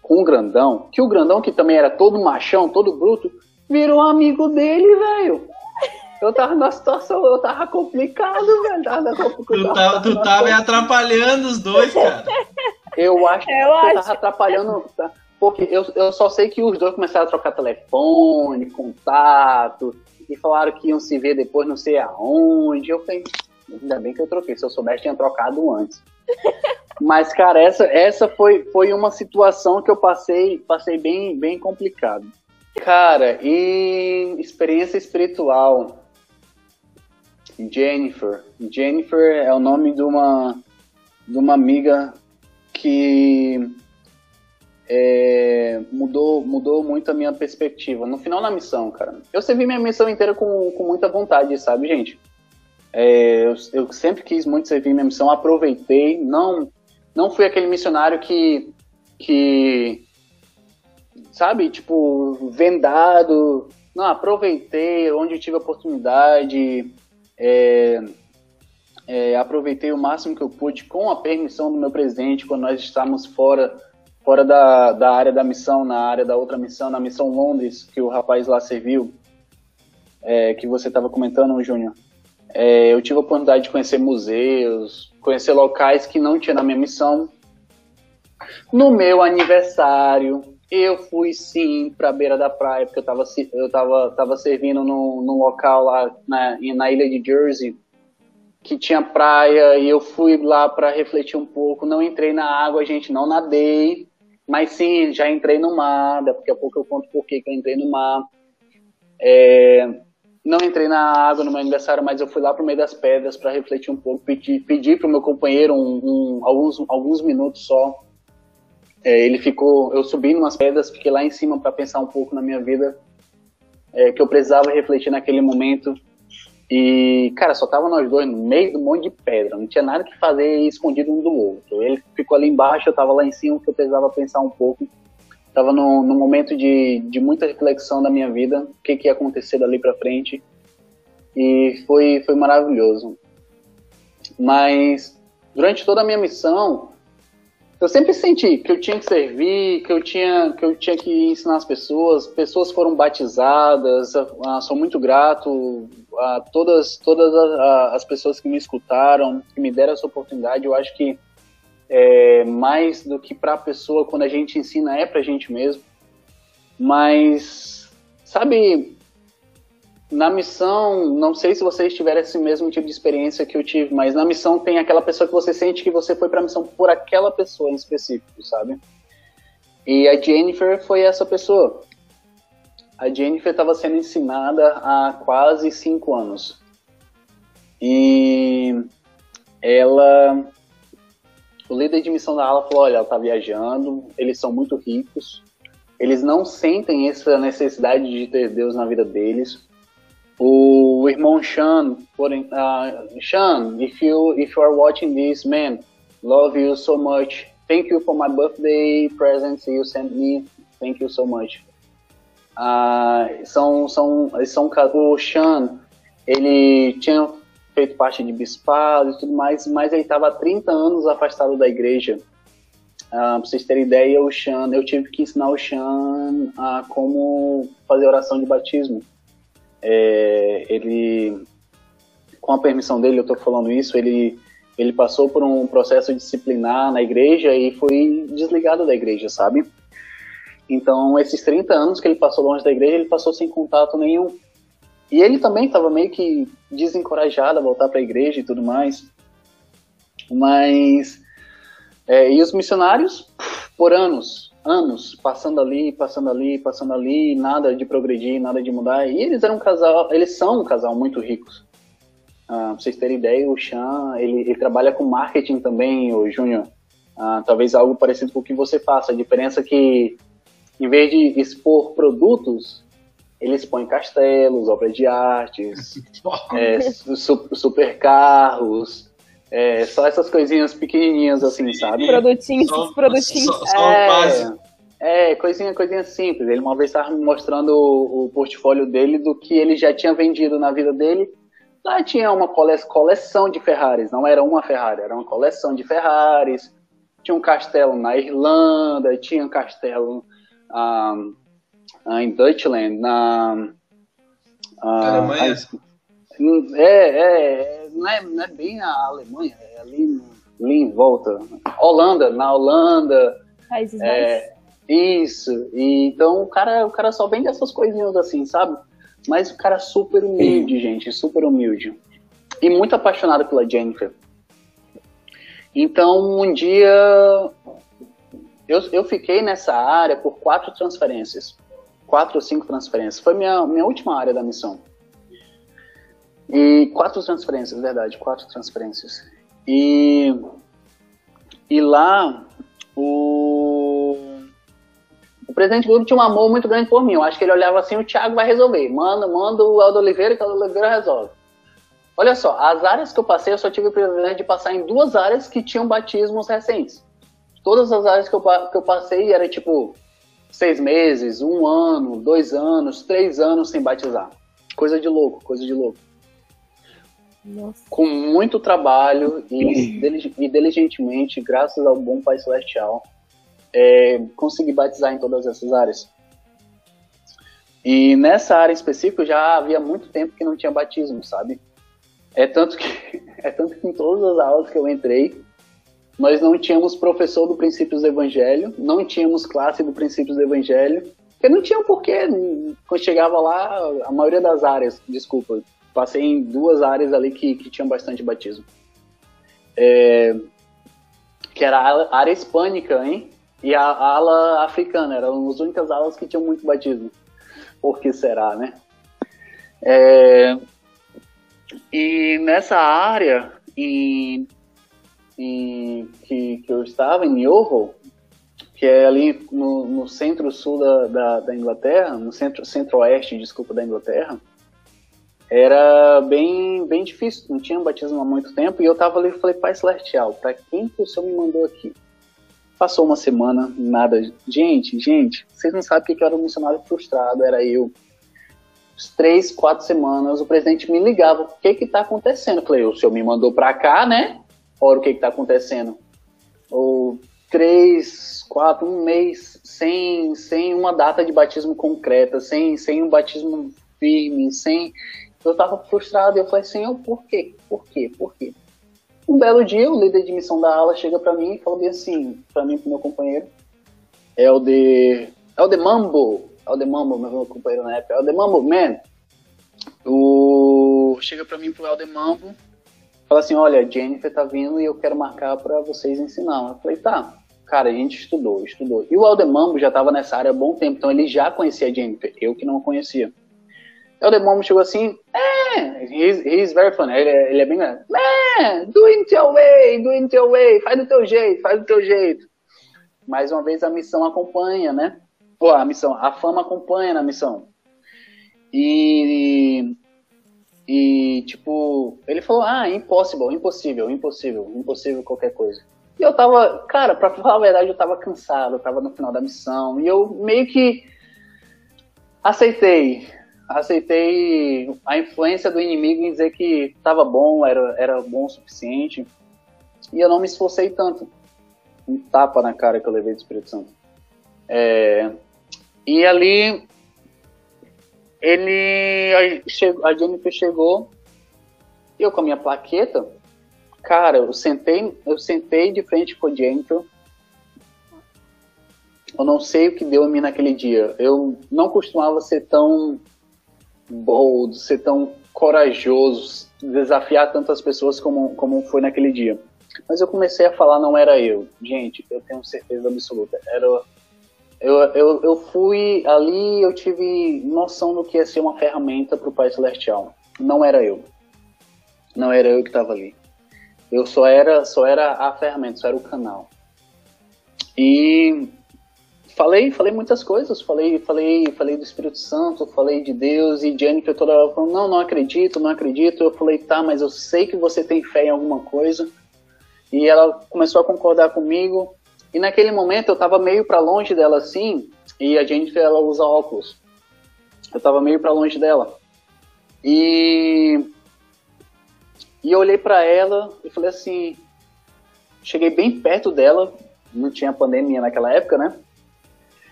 com o grandão, que o grandão, que também era todo machão, todo bruto, virou amigo dele, velho. Eu tava na situação, eu tava complicado, velho. Tava
complicado, tu tava, tu tava atrapalhando os dois, cara.
Eu acho eu que eu acho. tava atrapalhando. Tá? Porque eu, eu só sei que os dois começaram a trocar telefone, contato, e falaram que iam se ver depois não sei aonde. Eu falei, ainda bem que eu troquei, se eu soubesse tinha trocado antes. Mas, cara, essa, essa foi, foi uma situação que eu passei, passei bem, bem complicado. Cara, e experiência espiritual. Jennifer. Jennifer é o nome de uma, de uma amiga que é, mudou, mudou muito a minha perspectiva. No final da missão, cara, eu servi minha missão inteira com, com muita vontade, sabe, gente? É, eu, eu, sempre quis muito servir minha missão, aproveitei, não, não fui aquele missionário que, que, sabe, tipo, vendado, não, aproveitei onde tive oportunidade, é, é, aproveitei o máximo que eu pude com a permissão do meu presidente quando nós estávamos fora fora da, da área da missão, na área da outra missão, na missão Londres, que o rapaz lá serviu, é, que você estava comentando, Júnior. É, eu tive a oportunidade de conhecer museus, conhecer locais que não tinha na minha missão. No meu aniversário, eu fui sim para a beira da praia, porque eu estava eu tava, tava servindo num, num local lá na, na ilha de Jersey, que tinha praia, e eu fui lá para refletir um pouco. Não entrei na água, gente, não nadei, mas sim, já entrei no mar, daqui a pouco eu conto por que eu entrei no mar. É, não entrei na água no meu aniversário, mas eu fui lá pro meio das pedras para refletir um pouco, pedi, pedi pro meu companheiro um, um, alguns, alguns minutos só. É, ele ficou, eu subi numas pedras, fiquei lá em cima para pensar um pouco na minha vida, é, que eu precisava refletir naquele momento. E, cara, só tava nós dois no meio do monte de pedra, não tinha nada que fazer escondido um do outro. Ele ficou ali embaixo, eu tava lá em cima, que eu precisava pensar um pouco. Tava num, momento de, de muita reflexão da minha vida, o que, que ia acontecer dali pra frente. E foi, foi maravilhoso. Mas, durante toda a minha missão, eu sempre senti que eu tinha que servir, que eu tinha que, eu tinha que ensinar as pessoas. Pessoas foram batizadas, ah, sou muito grato a todas, todas as pessoas que me escutaram, que me deram essa oportunidade. Eu acho que é, mais do que para a pessoa, quando a gente ensina, é para a gente mesmo. Mas, sabe, na missão, não sei se vocês tiveram esse mesmo tipo de experiência que eu tive, mas na missão tem aquela pessoa que você sente que você foi para a missão por aquela pessoa em específico, sabe? E a Jennifer foi essa pessoa. A Jennifer estava sendo ensinada há quase cinco anos. E ela. O líder de missão da ala falou: olha, ela está viajando, eles são muito ricos, eles não sentem essa necessidade de ter Deus na vida deles o irmão Sean, porém, uh, Sean, if you if you are watching this, man, love you so much. Thank you for my birthday presents you sent me. Thank you so much. Uh, são são são o Sean, ele tinha feito parte de bispado e tudo mais, mas ele estava há 30 anos afastado da igreja. Uh, pra vocês terem ideia, o Sean, eu tive que ensinar o Sean a como fazer oração de batismo é, ele, com a permissão dele, eu estou falando isso, ele, ele passou por um processo disciplinar na igreja e foi desligado da igreja, sabe? Então, esses 30 anos que ele passou longe da igreja, ele passou sem contato nenhum. E ele também estava meio que desencorajado a voltar para a igreja e tudo mais. Mas. É, e os missionários, por anos, anos passando ali, passando ali, passando ali, nada de progredir, nada de mudar. E eles eram um casal, eles são um casal muito ricos. Ah, pra vocês terem ideia, o Chan, ele, ele trabalha com marketing também, o Júnior. Ah, talvez algo parecido com o que você faça. A diferença é que, em vez de expor produtos, ele expõe castelos, obras de artes, *laughs* é, su super carros, é, só essas coisinhas pequenininhas assim, sabe?
Produtinhos, só, produtinhos. Só, só
é, é, coisinha, coisinha simples. Ele uma vez estava me mostrando o, o, portfólio dele do que ele já tinha vendido na vida dele. Lá tinha uma coleção de Ferraris, não era uma Ferrari, era uma coleção de Ferraris. Tinha um castelo na Irlanda, tinha um castelo um, em Deutschland, na.
Uh, Alemanha?
É, é, não é, não é bem a Alemanha, é ali, ali em volta. Holanda, na Holanda.
Países
é, Isso. E, então o cara, o cara só vende essas coisinhas assim, sabe? Mas o cara é super humilde, gente, super humilde. E muito apaixonado pela Jennifer. Então, um dia eu, eu fiquei nessa área por quatro transferências. Quatro ou cinco transferências. Foi minha, minha última área da missão. E quatro transferências, verdade, quatro transferências. E, e lá o, o presidente Lula tinha um amor muito grande por mim. Eu acho que ele olhava assim, o Thiago vai resolver. Manda, manda o Aldo Oliveira que o Aldo Oliveira resolve. Olha só, as áreas que eu passei, eu só tive o privilégio de passar em duas áreas que tinham batismos recentes. Todas as áreas que eu, que eu passei era tipo seis meses, um ano, dois anos, três anos sem batizar. Coisa de louco, coisa de louco. Nossa. com muito trabalho e, *laughs* e, diligentemente, graças ao bom Pai Celestial, é, consegui batizar em todas essas áreas. E nessa área específica já havia muito tempo que não tinha batismo, sabe? É tanto que, *laughs* é tanto que em todas as aulas que eu entrei, nós não tínhamos professor do Princípios do Evangelho, não tínhamos classe do Princípios do Evangelho, porque não tinha porquê. Quando chegava lá, a maioria das áreas, desculpa, passei em duas áreas ali que, que tinham bastante batismo. É, que era a área hispânica, hein? E a, a ala africana, eram as únicas alas que tinham muito batismo. Por que será, né? É, e nessa área em, em, que, que eu estava, em Yeovil, que é ali no, no centro-sul da, da, da, Inglaterra, no centro, centro-oeste, desculpa, da Inglaterra, era bem, bem difícil, não tinha batismo há muito tempo, e eu tava ali e falei, Pai Celestial, para quem que o Senhor me mandou aqui? Passou uma semana, nada. Gente, gente, vocês não sabem o que era um missionário frustrado, era eu. Três, quatro semanas, o presidente me ligava, o que que tá acontecendo? Eu falei, o senhor me mandou pra cá, né? Ora, o que que tá acontecendo? Ou três, quatro, um mês sem, sem uma data de batismo concreta, sem, sem um batismo firme, sem eu tava frustrado eu falei, Senhor, por quê? Por quê? Por quê? Um belo dia, o líder de missão da ala chega para mim e fala bem assim, para mim e pro meu companheiro, é o de. É o de Mambo. É o de Mambo, meu companheiro na época. É o de Mambo, man. o chega para mim pro Helder Mambo, fala assim, olha, Jennifer tá vindo e eu quero marcar para vocês ensinar. Eu falei, tá. Cara, a gente estudou, estudou. E o Helder Mambo já tava nessa área há bom tempo, então ele já conhecia a Jennifer, eu que não conhecia. O Helder Mambo chegou assim, é, he's, he's very funny, ele, é, ele é bem grande. É, do it your way, do it your way, faz do teu jeito, faz do teu jeito. Mais uma vez a missão acompanha, né? Ou a missão, a fama acompanha na missão. E, e, tipo, ele falou, ah, impossible, impossível, impossível, impossível qualquer coisa. E eu tava, cara, pra falar a verdade, eu tava cansado, eu tava no final da missão, e eu meio que aceitei, aceitei a influência do inimigo em dizer que tava bom, era, era bom o suficiente, e eu não me esforcei tanto. Um tapa na cara que eu levei do Espírito Santo. É, e ali ele a, Jennifer chegou eu com a minha plaqueta cara eu sentei eu sentei de frente com a Jennifer eu não sei o que deu em mim naquele dia. Eu não costumava ser tão bold ser tão corajoso desafiar tantas pessoas como como foi naquele dia. Mas eu comecei a falar não era eu. Gente eu tenho certeza absoluta era eu, eu, eu fui ali, eu tive noção do que ia ser uma ferramenta para o Pai Celestial. Não era eu. Não era eu que estava ali. Eu só era, só era a ferramenta, só era o canal. E falei, falei muitas coisas, falei, falei, falei do Espírito Santo, falei de Deus e Jennifer toda hora falou, não, não acredito, não acredito. Eu falei, tá, mas eu sei que você tem fé em alguma coisa. E ela começou a concordar comigo. E naquele momento eu tava meio para longe dela assim, e a Jennifer ela usa óculos. Eu tava meio para longe dela. E e eu olhei para ela e falei assim, cheguei bem perto dela, não tinha pandemia naquela época, né?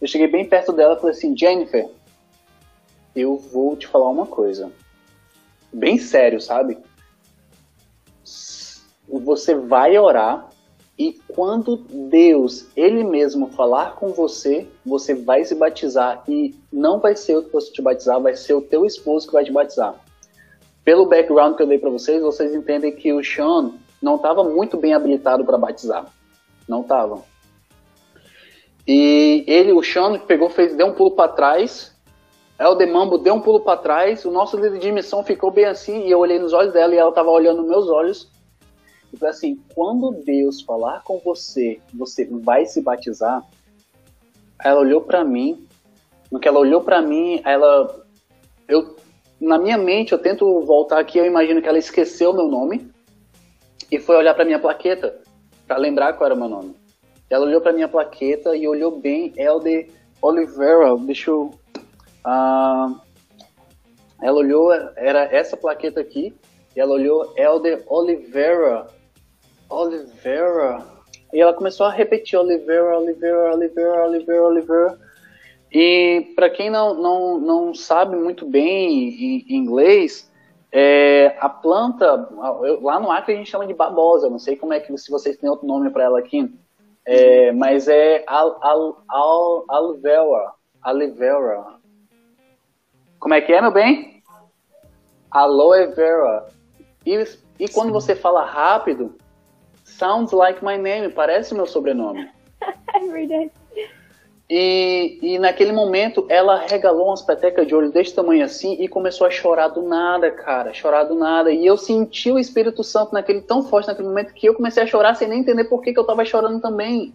Eu cheguei bem perto dela e falei assim, Jennifer, eu vou te falar uma coisa. Bem sério, sabe? Você vai orar e quando Deus, Ele mesmo, falar com você, você vai se batizar e não vai ser eu que você te batizar, vai ser o teu esposo que vai te batizar. Pelo background que eu dei para vocês, vocês entendem que o Sean não estava muito bem habilitado para batizar. Não estava. E ele, o Sean, pegou, fez, deu um pulo para trás. El Mambo deu um pulo para trás. O nosso líder de missão ficou bem assim. E eu olhei nos olhos dela e ela estava olhando nos meus olhos. Então, assim, quando Deus falar com você, você vai se batizar, ela olhou para mim, no que ela olhou para mim, ela, eu, na minha mente, eu tento voltar aqui, eu imagino que ela esqueceu meu nome e foi olhar para minha plaqueta para lembrar qual era o meu nome. Ela olhou para minha plaqueta e olhou bem, Elder Oliveira, deixa eu, uh, ela olhou, era essa plaqueta aqui, e ela olhou Elder Oliveira Oliveira. E ela começou a repetir Oliveira, Oliveira, Oliveira, Oliveira, Oliveira. E para quem não, não, não sabe muito bem inglês, é, a planta, lá no Acre a gente chama de babosa, não sei como é que se vocês têm outro nome para ela aqui, é, mas é al, al, al, alvera, alivera. Como é que é, meu bem? Aloe vera. E, e quando você fala rápido, Sounds like my name, parece meu sobrenome. *laughs*
é verdade.
E, e naquele momento ela regalou umas petecas de olho desse tamanho assim e começou a chorar do nada, cara, chorar do nada. E eu senti o Espírito Santo naquele tão forte naquele momento que eu comecei a chorar sem nem entender por que, que eu tava chorando também.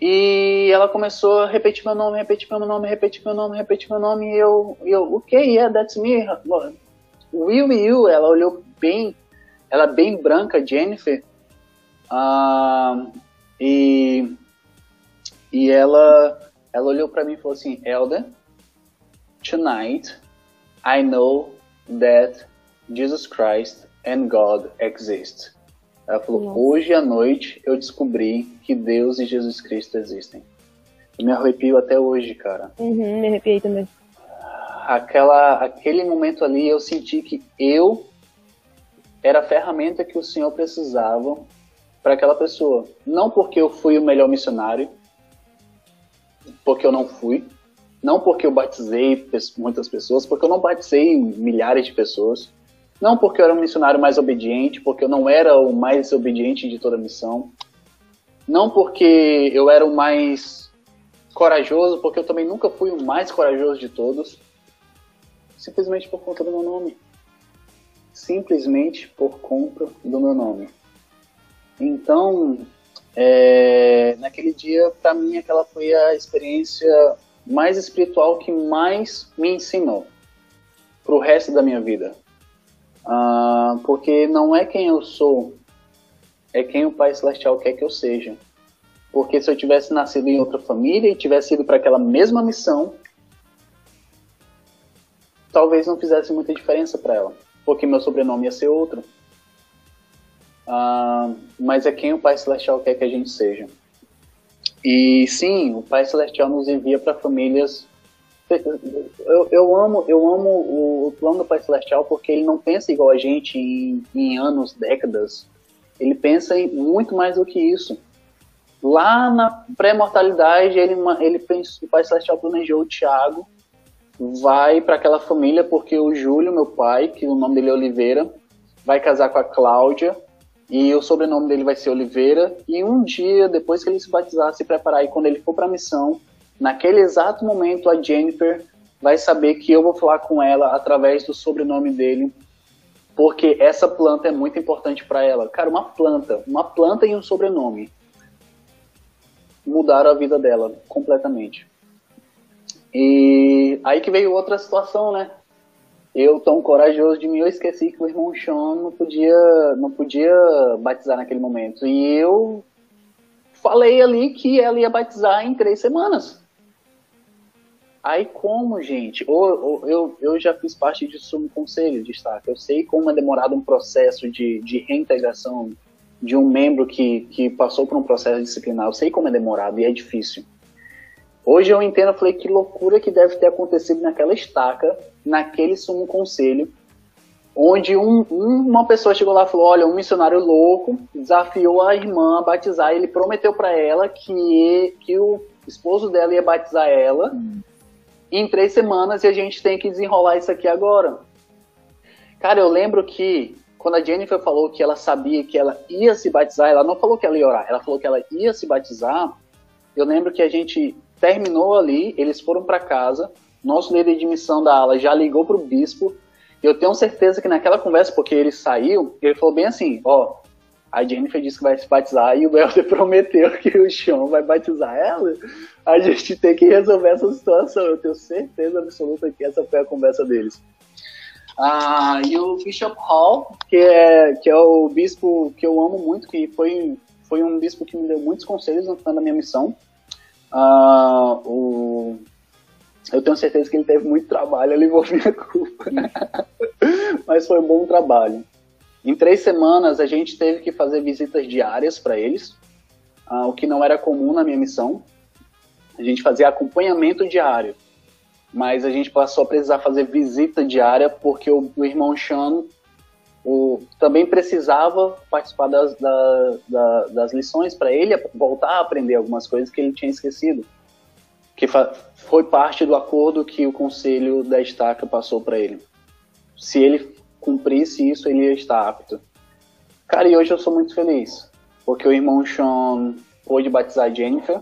E ela começou a repetir meu nome, repetir meu nome, repetir meu nome, repetir meu nome. E eu, eu ok, yeah, that's me. Will you? Ela olhou bem, ela bem branca, Jennifer. Ah, e, e ela, ela olhou para mim e falou assim, Elder, tonight I know that Jesus Christ and God exist. Ela falou, Nossa. hoje à noite eu descobri que Deus e Jesus Cristo existem. Eu me arrepio até hoje, cara.
Uhum, me arrepiei também.
Aquela, aquele momento ali eu senti que eu era a ferramenta que o Senhor precisava para aquela pessoa. Não porque eu fui o melhor missionário, porque eu não fui, Não porque eu batizei muitas pessoas, porque eu não batizei milhares de pessoas. Não porque eu era um missionário mais obediente, porque eu não era o mais obediente de toda a missão. Não porque eu era o mais corajoso, porque eu também nunca fui o mais corajoso de todos. Simplesmente por conta do meu nome. Simplesmente por conta do meu nome. Então, é, naquele dia, para mim, aquela foi a experiência mais espiritual que mais me ensinou para o resto da minha vida. Ah, porque não é quem eu sou, é quem o Pai Celestial quer que eu seja. Porque se eu tivesse nascido em outra família e tivesse ido para aquela mesma missão, talvez não fizesse muita diferença para ela, porque meu sobrenome ia ser outro. Ah, mas é quem o Pai Celestial quer que a gente seja. E sim, o Pai Celestial nos envia para famílias. Eu, eu, amo, eu amo o, o, plano do Pai Celestial porque ele não pensa igual a gente em, em anos, décadas. Ele pensa em muito mais do que isso. Lá na pré-mortalidade, ele, ele pensa, o Pai Celestial planejou o Tiago vai para aquela família porque o Júlio, meu pai, que o nome dele é Oliveira, vai casar com a Cláudia e o sobrenome dele vai ser Oliveira. E um dia, depois que ele se batizar, se preparar e quando ele for para a missão, naquele exato momento a Jennifer vai saber que eu vou falar com ela através do sobrenome dele, porque essa planta é muito importante para ela. Cara, uma planta, uma planta e um sobrenome mudaram a vida dela completamente. E aí que veio outra situação, né? Eu tão corajoso de mim, eu esqueci que o irmão Sean não podia, não podia batizar naquele momento. E eu falei ali que ela ia batizar em três semanas. Aí como, gente? Eu, eu, eu já fiz parte de sumo conselho de destaque. Eu sei como é demorado um processo de, de reintegração de um membro que, que passou por um processo disciplinar. Eu sei como é demorado e é difícil. Hoje eu entendo, eu falei, que loucura que deve ter acontecido naquela estaca, naquele sumo conselho, onde um, um, uma pessoa chegou lá e falou, olha, um missionário louco desafiou a irmã a batizar, ele prometeu para ela que, que o esposo dela ia batizar ela hum. em três semanas e a gente tem que desenrolar isso aqui agora. Cara, eu lembro que quando a Jennifer falou que ela sabia que ela ia se batizar, ela não falou que ela ia orar, ela falou que ela ia se batizar, eu lembro que a gente terminou ali, eles foram para casa, nosso líder de missão da ala já ligou para o bispo, e eu tenho certeza que naquela conversa, porque ele saiu, ele falou bem assim, ó, a Jennifer disse que vai se batizar e o Helder *laughs* prometeu que o Sean vai batizar ela. A gente tem que resolver essa situação. Eu tenho certeza absoluta que essa foi a conversa deles. Ah, e o Bishop Hall, que é, que é o bispo que eu amo muito, que foi, foi um bispo que me deu muitos conselhos no final da minha missão. Ah, o... Eu tenho certeza que ele teve muito trabalho, ele levou minha culpa. *laughs* Mas foi um bom trabalho. Em três semanas, a gente teve que fazer visitas diárias para eles, ah, o que não era comum na minha missão. A gente fazia acompanhamento diário, mas a gente passou a precisar fazer visita diária porque o, o irmão Sean o, também precisava participar das, da, da, das lições para ele voltar a aprender algumas coisas que ele tinha esquecido. Que foi parte do acordo que o conselho da estaca passou para ele. Se ele cumprisse isso, ele ia estar apto. Cara, e hoje eu sou muito feliz, porque o irmão Sean pôde batizar Jennifer,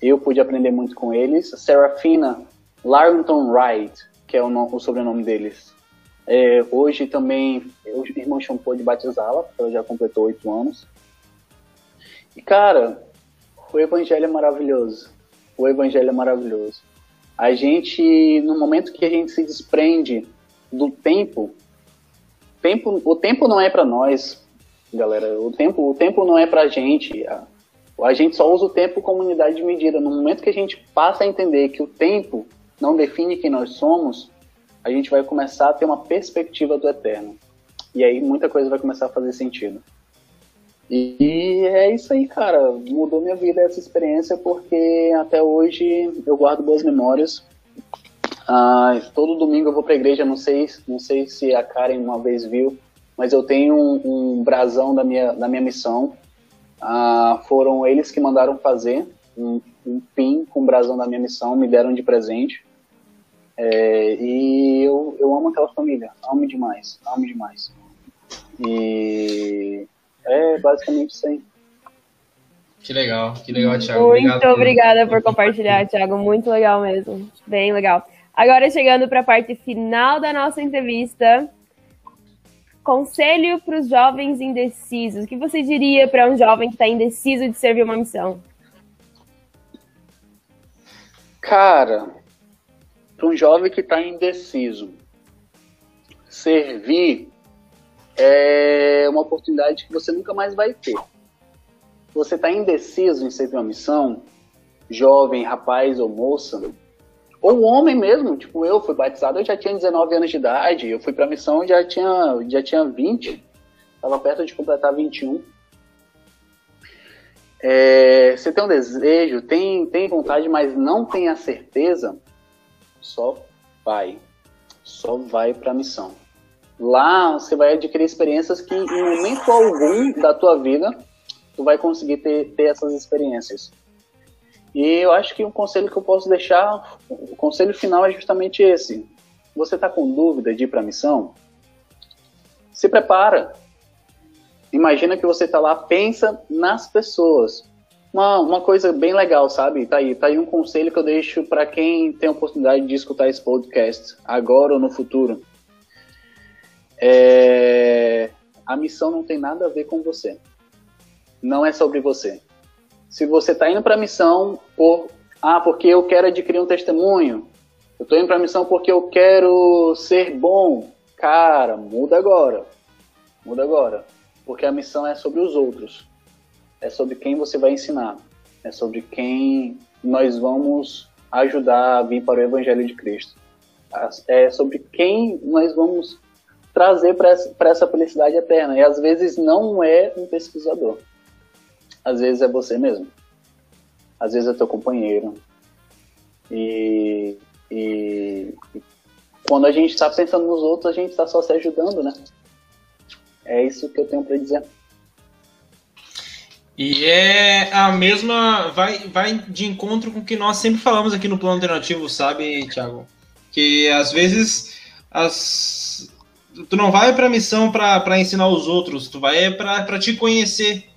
eu pude aprender muito com eles. Serafina Larrington Wright, que é o, o sobrenome deles, é, hoje também o irmão Sean pôde batizá-la, ela já completou oito anos. E cara, o evangelho é maravilhoso. O evangelho é maravilhoso. A gente, no momento que a gente se desprende do tempo, tempo o tempo não é para nós, galera. O tempo, o tempo não é pra gente. A, a gente só usa o tempo como unidade de medida. No momento que a gente passa a entender que o tempo não define quem nós somos, a gente vai começar a ter uma perspectiva do eterno. E aí muita coisa vai começar a fazer sentido. E é isso aí, cara. Mudou minha vida essa experiência porque até hoje eu guardo boas memórias. Ah, todo domingo eu vou pra igreja, não sei, não sei se a Karen uma vez viu, mas eu tenho um, um brasão da minha, da minha missão. Ah, foram eles que mandaram fazer, um, um pin com o brasão da minha missão, me deram de presente. É, e eu, eu amo aquela família, amo demais, amo demais. E é basicamente isso aí.
Que legal, que legal, Thiago.
Muito
Obrigado.
obrigada por compartilhar, Thiago. Muito legal mesmo. Bem legal. Agora chegando para a parte final da nossa entrevista. Conselho para os jovens indecisos. O que você diria para um jovem que está indeciso de servir uma missão?
Cara, para um jovem que está indeciso, servir é uma oportunidade que você nunca mais vai ter. Você está indeciso em servir uma missão, jovem, rapaz ou moça, ou homem mesmo, tipo eu fui batizado, eu já tinha 19 anos de idade, eu fui para a missão já tinha já tinha 20, estava perto de completar 21. É, você tem um desejo, tem, tem vontade, mas não tem a certeza, só vai. Só vai para a missão. Lá você vai adquirir experiências que em momento algum da tua vida tu vai conseguir ter, ter essas experiências. E eu acho que um conselho que eu posso deixar, o conselho final é justamente esse. Você está com dúvida de ir para a missão? Se prepara. Imagina que você está lá, pensa nas pessoas. Uma, uma coisa bem legal, sabe? Tá aí, tá aí um conselho que eu deixo para quem tem a oportunidade de escutar esse podcast, agora ou no futuro. É... A missão não tem nada a ver com você. Não é sobre você. Se você está indo para missão por ah, porque eu quero adquirir um testemunho, eu estou indo para missão porque eu quero ser bom, cara, muda agora, muda agora, porque a missão é sobre os outros, é sobre quem você vai ensinar, é sobre quem nós vamos ajudar a vir para o Evangelho de Cristo, é sobre quem nós vamos trazer para essa, felicidade eterna. E às vezes não é um pesquisador, às vezes é você mesmo. Às vezes é teu companheiro. E, e, e quando a gente está pensando nos outros, a gente está só se ajudando, né? É isso que eu tenho para dizer.
E é a mesma. Vai, vai de encontro com o que nós sempre falamos aqui no plano alternativo, sabe, Thiago? Que às vezes as, tu não vai para a missão para ensinar os outros, tu vai para te conhecer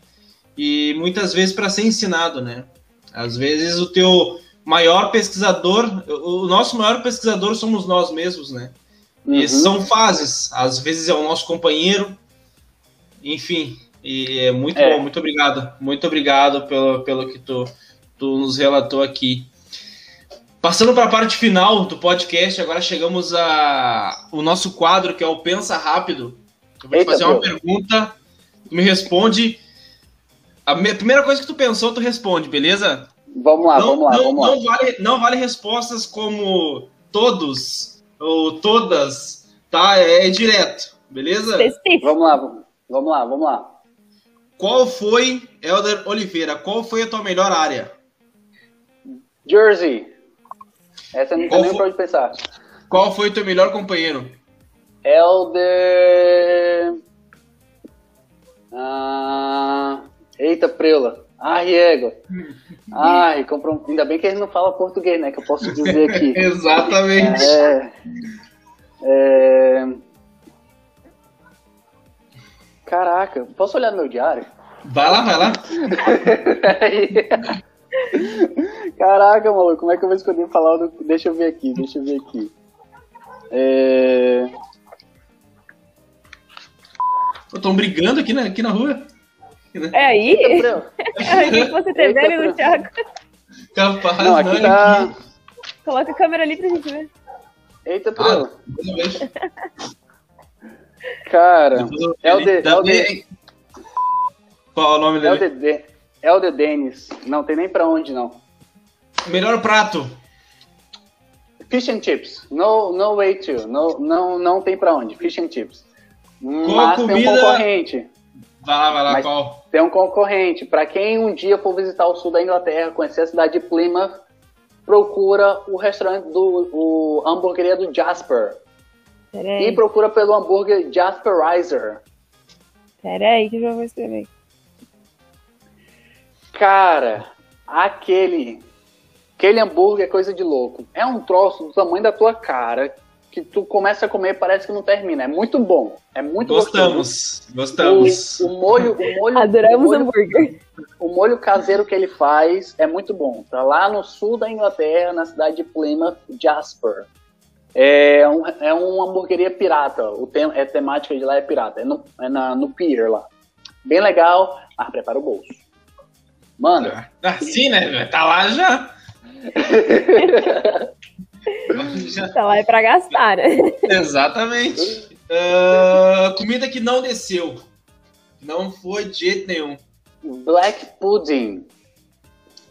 e muitas vezes para ser ensinado, né? Às vezes o teu maior pesquisador, o nosso maior pesquisador somos nós mesmos, né? Uhum. E são fases. Às vezes é o nosso companheiro, enfim. E é muito é. bom, muito obrigado. Muito obrigado pelo, pelo que tu, tu nos relatou aqui. Passando para a parte final do podcast, agora chegamos a o nosso quadro que é o Pensa Rápido. Eu vou Eita, te fazer uma pergunta, tu me responde a primeira coisa que tu pensou, tu responde, beleza?
Vamos lá,
não,
vamos lá,
não,
vamos
não lá. Vale, não vale respostas como todos ou todas, tá? É, é direto, beleza?
Vamos lá, vamos lá, vamos lá.
Qual foi, Helder Oliveira, qual foi a tua melhor área?
Jersey. Essa não tem nem pra onde pensar.
Qual foi o teu melhor companheiro?
Helder... Ah... Eita, preula. Ai, égua. Ai, comprou ainda bem que ele não fala português, né? Que eu posso dizer aqui. *laughs*
Exatamente.
É, é... Caraca, posso olhar no meu diário?
Vai lá, vai lá. *laughs*
Caraca, maluco, como é que eu vou escolher falar? Do... Deixa eu ver aqui, deixa eu ver aqui. É...
Estão brigando aqui na, aqui na rua?
É aí? *laughs* É aí que você tem velho no Thiago.
Capaz,
não, aqui não, tá... Aqui.
Coloca a câmera ali pra gente ver.
Eita, Bruno. Ah, Cara, é o de, é o de...
Qual é o nome dele?
É o de, é o de Dennis. Não tem nem pra onde, não.
Melhor prato.
Fish and chips. No, no way to. No, não, não tem pra onde. Fish and chips.
Qual Mas comida... tem um concorrente. Vai lá, vai lá, Mas qual?
Tem um concorrente. Para quem um dia for visitar o sul da Inglaterra, conhecer a cidade de Plymouth, procura o restaurante do o hamburgueria do Jasper. Peraí. E procura pelo hambúrguer Jasperizer.
Peraí, que eu já vou escrever.
Cara, aquele Aquele hambúrguer é coisa de louco. É um troço do tamanho da tua cara que tu começa a comer e parece que não termina. É muito bom. É muito
Gostamos.
gostoso.
Gostamos.
O, o molho, o molho,
Adoramos
o molho,
hambúrguer.
o molho caseiro que ele faz é muito bom. Tá lá no sul da Inglaterra, na cidade de Plymouth, Jasper. É, um, é uma hamburgueria pirata. O tem, é temática de lá é pirata. É no, é na, no pier lá. Bem legal. Ah, prepara o bolso. Mano,
Assim, né? Tá lá já. já.
Então é pra gastar, né?
Exatamente. Ah, comida que não desceu. Não foi de jeito nenhum.
Black Pudding.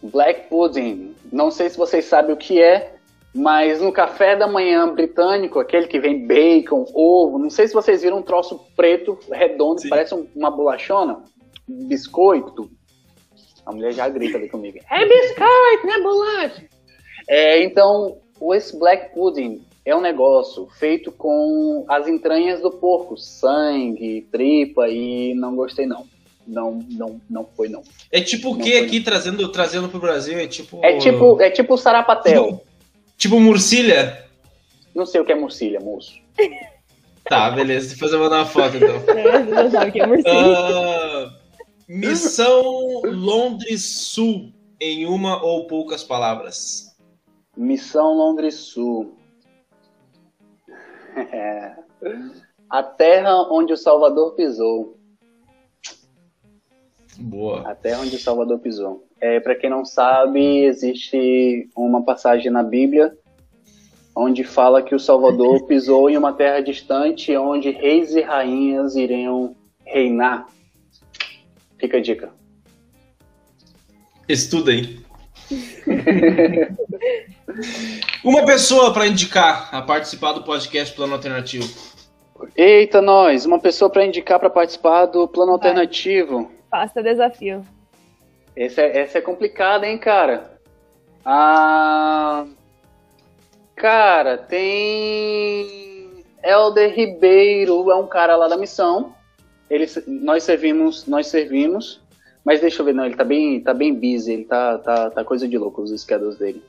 Black Pudding. Não sei se vocês sabem o que é, mas no café da manhã britânico, aquele que vem bacon, ovo, não sei se vocês viram um troço preto, redondo,
Sim.
parece um- uma bolachona, um biscoito. A mulher já grita ali comigo. É biscoito, não é bolacha. É, então, esse Black Pudding é um negócio feito com as entranhas do porco, sangue, tripa, e não gostei não. Não, não, não foi não.
É tipo o
Não
que aqui trazendo, trazendo pro Brasil? É tipo.
É tipo, é tipo sarapatel.
Tipo, tipo murcilha?
Não sei o que é murcilha, moço.
Tá, beleza. Depois eu vou dar uma foto então. *laughs*
Você não sabe o que é morcego.
Ah, Missão Londres Sul, em uma ou poucas palavras.
Missão Londres Sul. É. *laughs* A terra onde o Salvador pisou.
Boa.
A terra onde o Salvador pisou. É, para quem não sabe, existe uma passagem na Bíblia onde fala que o Salvador *laughs* pisou em uma terra distante onde reis e rainhas iriam reinar. Fica a dica.
Estudem. *laughs* Uma pessoa para indicar a participar do podcast Plano Alternativo.
Eita, nós! Uma pessoa para indicar para participar do plano
Vai.
alternativo.
Faça desafio.
Esse é, essa é complicada, hein, cara? Ah, cara, tem Helder Ribeiro, é um cara lá da missão. Ele, nós servimos, nós servimos, mas deixa eu ver, não, ele tá bem, tá bem busy, ele tá, tá, tá coisa de louco os schedules dele.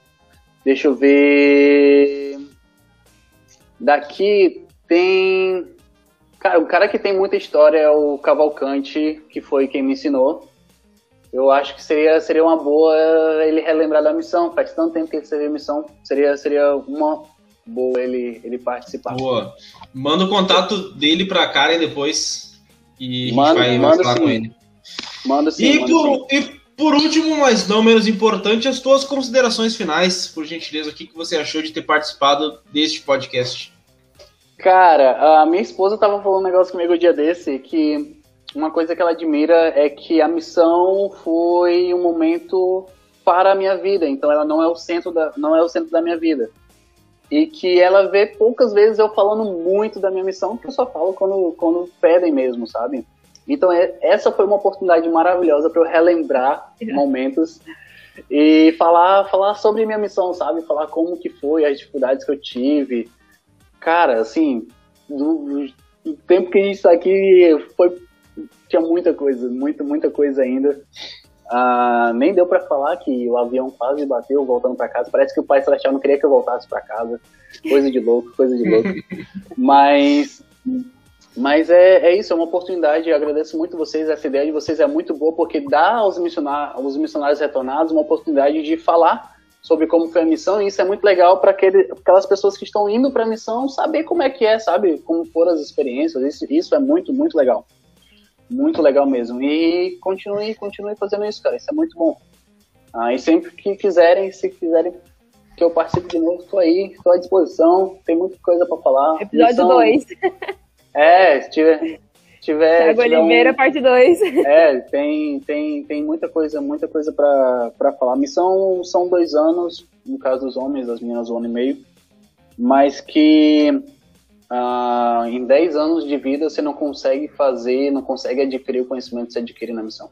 Deixa eu ver. Daqui tem. Cara, o cara que tem muita história é o Cavalcante, que foi quem me ensinou. Eu acho que seria, seria uma boa ele relembrar da missão. Faz tanto tempo que ele serviu a missão. Seria, seria uma boa ele, ele participar.
Boa. Manda o contato dele pra Karen depois. E a
Manda-
gente vai, vai
manda
falar
sim.
com ele.
Manda sim.
E
manda sim.
por, e por último, mas não menos importante, as tuas considerações finais, por gentileza, o que, que você achou de ter participado deste podcast?
Cara, a minha esposa tava falando um negócio comigo o dia desse que uma coisa que ela admira é que a missão foi um momento para a minha vida, então ela não é o centro da, não é o centro da minha vida. E que ela vê poucas vezes eu falando muito da minha missão, que eu só falo quando, quando pedem mesmo, sabe? Então é, essa foi uma oportunidade maravilhosa para eu relembrar *laughs* momentos e falar, falar sobre minha missão, sabe? Falar como que foi, as dificuldades que eu tive, cara, assim, do, do tempo que a gente está aqui, foi, tinha muita coisa, muita, muita coisa ainda. Ah, nem deu para falar que o avião quase bateu voltando para casa. Parece que o Pai Celestial não queria que eu voltasse para casa. Coisa de louco, coisa de louco. *laughs* Mas, mas é, é isso, é uma oportunidade. Eu agradeço muito vocês. Essa ideia de vocês é muito boa porque dá aos missionários, aos missionários retornados uma oportunidade de falar sobre como foi a missão, e isso é muito legal para aquelas pessoas que estão indo para a missão saber como é que é, sabe? Como foram as experiências. Isso, isso é muito, muito legal. Muito legal mesmo. E continue, continue fazendo isso, cara. Isso é muito bom. Ah, e sempre que quiserem, se quiserem que eu participe de novo, estou aí, estou à disposição. Tem muita coisa para falar.
Episódio
Missão-
2.
É, se tiver. tiver
Thiago
tiver um-
Oliveira, parte 2.
é, tem, tem, tem muita coisa, muita coisa pra falar. Missão são dois anos, no caso dos homens, das meninas um ano e meio, mas que ah, em 10 anos de vida você não consegue fazer, não consegue adquirir o conhecimento que você adquire na missão.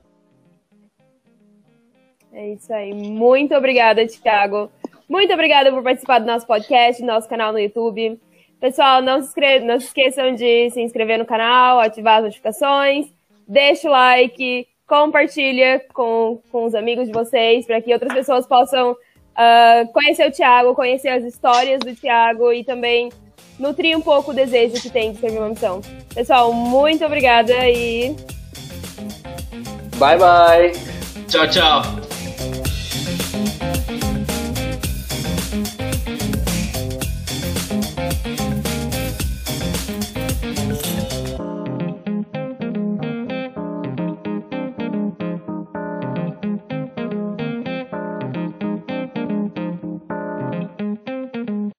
É isso aí. Muito obrigada, Thiago. Muito obrigada por participar do nosso podcast, do nosso canal no YouTube. Pessoal, não se, não se esqueçam de se inscrever no canal, ativar as notificações, deixa o like, compartilha com, com os amigos de vocês, para que outras pessoas possam uh, conhecer o Tiago, conhecer as histórias do Tiago e também nutrir um pouco o desejo que tem de servir uma missão. Pessoal, muito obrigada e.
Bye, bye.
Tchau, tchau.